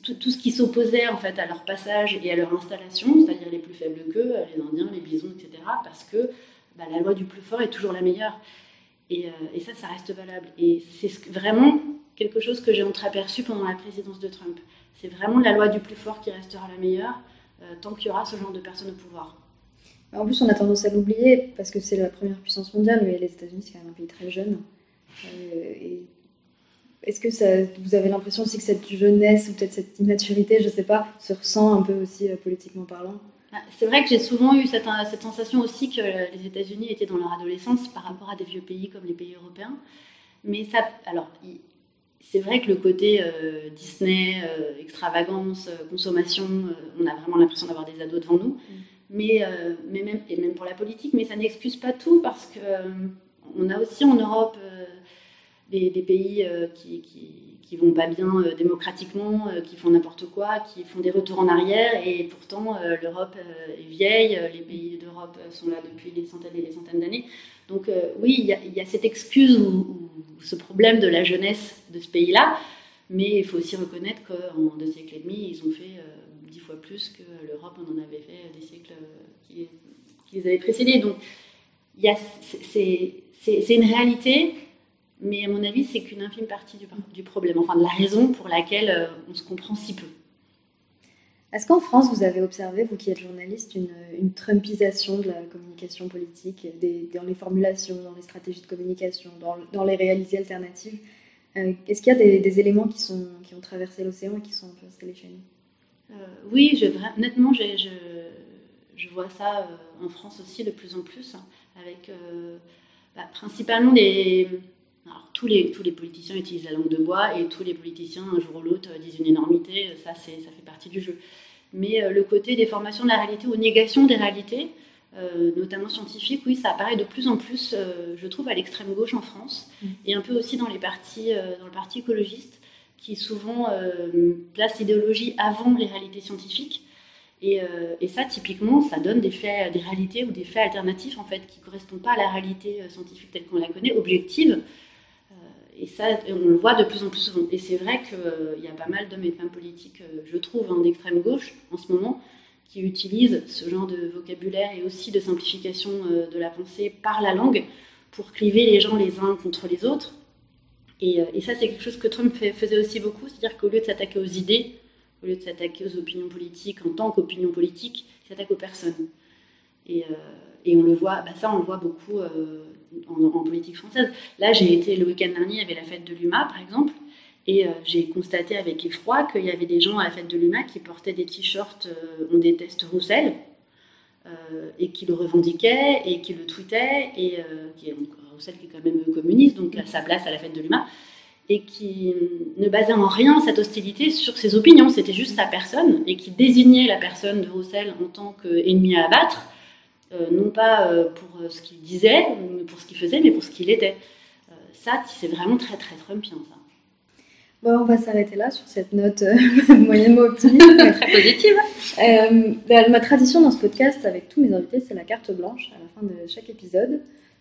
tout, ce qui s'opposait en fait à leur passage et à leur installation, c'est-à-dire les plus faibles qu'eux, les Indiens, les bisons, etc. Parce que bah, la loi du plus fort est toujours la meilleure. Et ça, ça reste valable. Et c'est vraiment quelque chose que j'ai entreaperçu pendant la présidence de Trump. C'est vraiment la loi du plus fort qui restera la meilleure euh, tant qu'il y aura ce genre de personnes au pouvoir. En plus, on a tendance à l'oublier parce que c'est la première puissance mondiale, mais les États-Unis, c'est quand même un pays très jeune. Euh, est-ce que ça, vous avez l'impression aussi que cette jeunesse ou peut-être cette immaturité, je ne sais pas, se ressent un peu aussi euh, politiquement parlant? Ah, c'est vrai que j'ai souvent eu cette, cette, sensation aussi que les États-Unis étaient dans leur adolescence par rapport à des vieux pays comme les pays européens. Mais ça, alors, c'est vrai que le côté euh, Disney, euh, extravagance, euh, consommation, on a vraiment l'impression d'avoir des ados devant nous. Mm. Mais, mais même, et même pour la politique, mais ça n'excuse pas tout parce que on a aussi en Europe des, pays qui, qui, vont pas bien démocratiquement, qui font n'importe quoi, qui font des retours en arrière, et pourtant l'Europe est vieille, les pays d'Europe sont là depuis des centaines et des centaines d'années. Donc oui, il y, a cette excuse ce problème de la jeunesse de ce pays-là, mais il faut aussi reconnaître qu'en deux siècles et demi, ils ont fait dix fois plus que l'Europe en avait fait des siècles qui, qui les avaient précédés. Donc c'est une réalité, mais à mon avis, c'est qu'une infime partie du, du, problème, enfin de la raison pour laquelle euh, on se comprend si peu. Est-ce qu'en France, vous avez observé, vous qui êtes journaliste, une, trumpisation de la communication politique, dans les formulations, dans les stratégies de communication, dans, les réalités alternatives euh, Est-ce qu'il y a des, éléments qui, sont, qui ont traversé l'océan et qui sont installés chez nous euh, Oui, je, honnêtement, je, vois ça en France aussi de plus en plus avec euh, bah, principalement des... Tous, les, politiciens utilisent la langue de bois et tous les politiciens, un jour ou l'autre, disent une énormité, ça, ça fait partie du jeu. Mais euh, le côté des formations de la réalité ou négation des réalités, euh, notamment scientifiques, oui, ça apparaît de plus en plus, je trouve, à l'extrême gauche en France, et un peu aussi dans, le parti écologiste, qui souvent place l'idéologie avant les réalités scientifiques. Euh, et, ça, typiquement, ça donne des des réalités ou des faits alternatifs en fait qui correspondent pas à la réalité euh, scientifique telle qu'on la connaît, objective. Euh, et ça, on le voit de plus en plus souvent. Et c'est vrai qu'il y a pas mal d'hommes et de femmes politiques, je trouve, hein, d'extrême gauche en ce moment, qui utilisent ce genre de vocabulaire et aussi de simplification de la pensée par la langue pour cliver les gens les uns contre les autres. Et, ça, c'est quelque chose que Trump faisait aussi beaucoup, c'est-à-dire qu'au lieu de s'attaquer aux idées, au lieu de s'attaquer aux opinions politiques en tant qu'opinion politique, il s'attaque aux personnes. Et, euh, on le voit, bah ça on le voit beaucoup euh, en, politique française. Là, j'ai été le week-end dernier, il y avait la fête de l'UMA, par exemple, et euh, j'ai constaté avec effroi qu'il y avait des gens à la fête de l'UMA qui portaient des t-shirts On déteste Roussel, et qui le revendiquaient, et qui le tweetaient, et qui est, Roussel qui est quand même communiste, donc à sa place à la fête de l'UMA et qui ne basait en rien cette hostilité sur ses opinions, c'était juste sa personne, et qui désignait la personne de Roussel en tant qu'ennemi à abattre, euh, non pas euh, pour euh, ce qu'il disait, pour ce qu'il faisait, mais pour ce qu'il était. ça, c'est vraiment très très trumpien, ça. Bon, on va s'arrêter là sur cette note [laughs] moyennement optimiste. [laughs] très positive. Bah, ma tradition dans ce podcast avec tous mes invités, c'est la carte blanche à la fin de chaque épisode.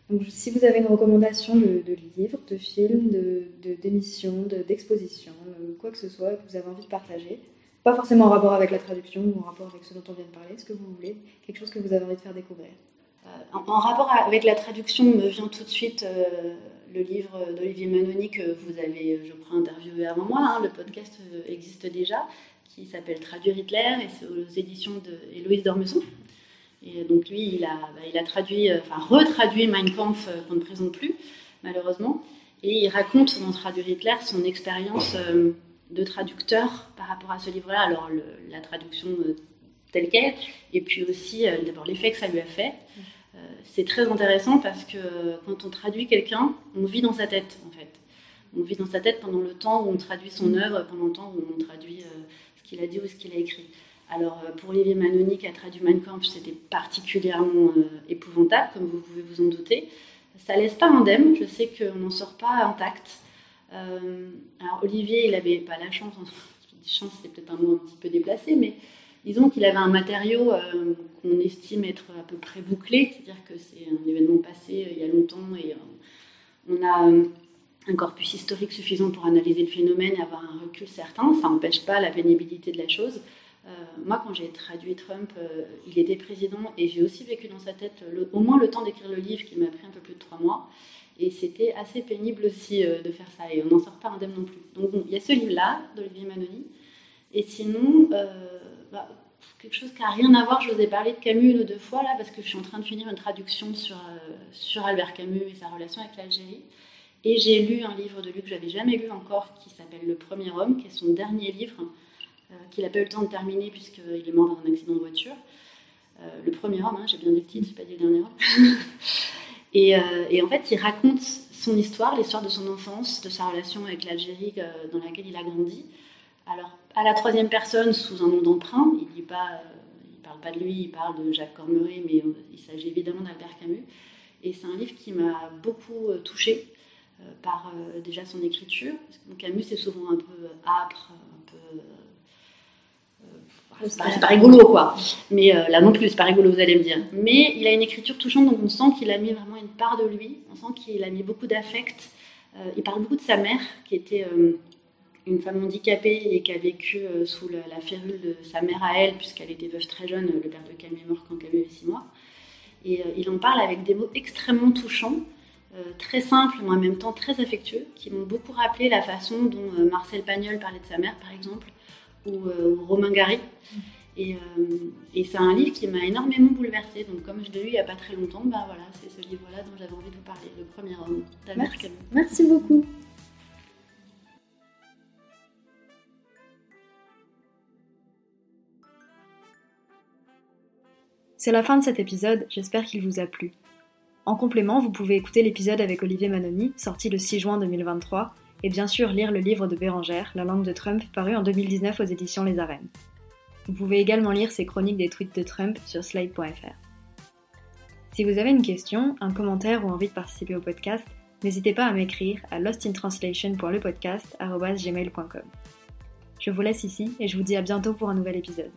Donc, si vous avez une recommandation de, livre, de film, d'émission, de, d'exposition, quoi que ce soit que vous avez envie de partager, pas forcément en rapport avec la traduction ou en rapport avec ce dont on vient de parler, ce que vous voulez, quelque chose que vous avez envie de faire découvrir. Euh, en, rapport avec la traduction, me vient tout de suite euh, le livre d'Olivier Manoni que vous avez, je crois, interviewé avant moi. Hein. le podcast euh, existe déjà, qui s'appelle Traduire Hitler et c'est aux éditions de Héloïse Dormeson. Et donc lui, il a, bah, traduit, euh, enfin retraduit Mein Kampf euh, qu'on ne présente plus, malheureusement. Et il raconte dans Traduire Hitler son expérience euh, de traducteur par rapport à ce livre-là. Alors la traduction telle qu'elle, et puis aussi d'abord l'effet que ça lui a fait. c'est très intéressant parce que quand on traduit quelqu'un, on vit dans sa tête en fait. On vit dans sa tête pendant le temps où on traduit son œuvre, pendant le temps où on traduit ce qu'il a dit ou ce qu'il a écrit. Alors euh, pour Olivier Manoni qui a traduit Mein Kampf, c'était particulièrement euh, épouvantable, comme vous pouvez vous en douter. Ça laisse pas indemne, je sais qu'on n'en sort pas intact. Euh, alors Olivier, il n'avait pas la chance, chance c'est peut-être un mot un petit peu déplacé, mais disons qu'il avait un matériau qu'on estime être à peu près bouclé, c'est-à-dire que c'est un événement passé il y a longtemps et on a un corpus historique suffisant pour analyser le phénomène et avoir un recul certain. Ça n'empêche pas la pénibilité de la chose. Euh, moi, quand j'ai traduit Trump, euh, il était président et j'ai aussi vécu dans sa tête au moins le temps d'écrire le livre qui m'a pris un peu plus de trois mois. Et c'était assez pénible aussi euh, de faire ça et on n'en sort pas indemne non plus. Donc il y a ce livre-là d'Olivier Manoni. Et sinon, bah, quelque chose qui n'a rien à voir, je vous ai parlé de Camus une ou deux fois là parce que je suis en train de finir une traduction sur, sur Albert Camus et sa relation avec l'Algérie. Et j'ai lu un livre de lui que j'avais jamais lu encore qui s'appelle Le Premier Homme, qui est son dernier livre euh, qu'il n'a pas eu le temps de terminer puisqu'il est mort dans un accident de voiture. Euh, le premier homme, hein, j'ai bien dit le titre, je pas dit le dernier homme. [laughs] Euh, et, en fait, il raconte son histoire, l'histoire de son enfance, de sa relation avec l'Algérie dans laquelle il a grandi. Alors, à la troisième personne, sous un nom d'emprunt, il ne parle pas de lui, il parle de Jacques Cormery, mais il s'agit évidemment d'Albert Camus. Et c'est un livre qui m'a beaucoup touchée par déjà son écriture. Camus est souvent un peu âpre, un peu c'est pas, rigolo quoi. Mais là non plus, c'est pas rigolo, vous allez me dire. Mais il a une écriture touchante, donc on sent qu'il a mis vraiment une part de lui. On sent qu'il a mis beaucoup d'affect. il parle beaucoup de sa mère, qui était une femme handicapée et qui a vécu euh, sous la, férule de sa mère à elle, puisqu'elle était veuve très jeune, le père de Camille est mort quand Camille avait 6 mois. Et euh, il en parle avec des mots extrêmement touchants, euh, très simples, mais en même temps très affectueux, qui m'ont beaucoup rappelé la façon dont Marcel Pagnol parlait de sa mère, par exemple, ou, Romain Gary. Et, c'est un livre qui m'a énormément bouleversée. Donc, comme je l'ai lu il n'y a pas très longtemps, bah voilà, c'est ce livre-là dont j'avais envie de vous parler, le premier homme Merci. Merci beaucoup. C'est la fin de cet épisode, j'espère qu'il vous a plu. En complément, vous pouvez écouter l'épisode avec Olivier Manoni, sorti le 6 juin 2023, et bien sûr lire le livre de Bérangère, La langue de Trump, paru en 2019 aux éditions Les Arènes. Vous pouvez également lire ses chroniques des tweets de Trump sur slide.fr. Si vous avez une question, un commentaire ou envie de participer au podcast, n'hésitez pas à m'écrire à lostintranslation.lepodcast.gmail.com. Je vous laisse ici et je vous dis à bientôt pour un nouvel épisode.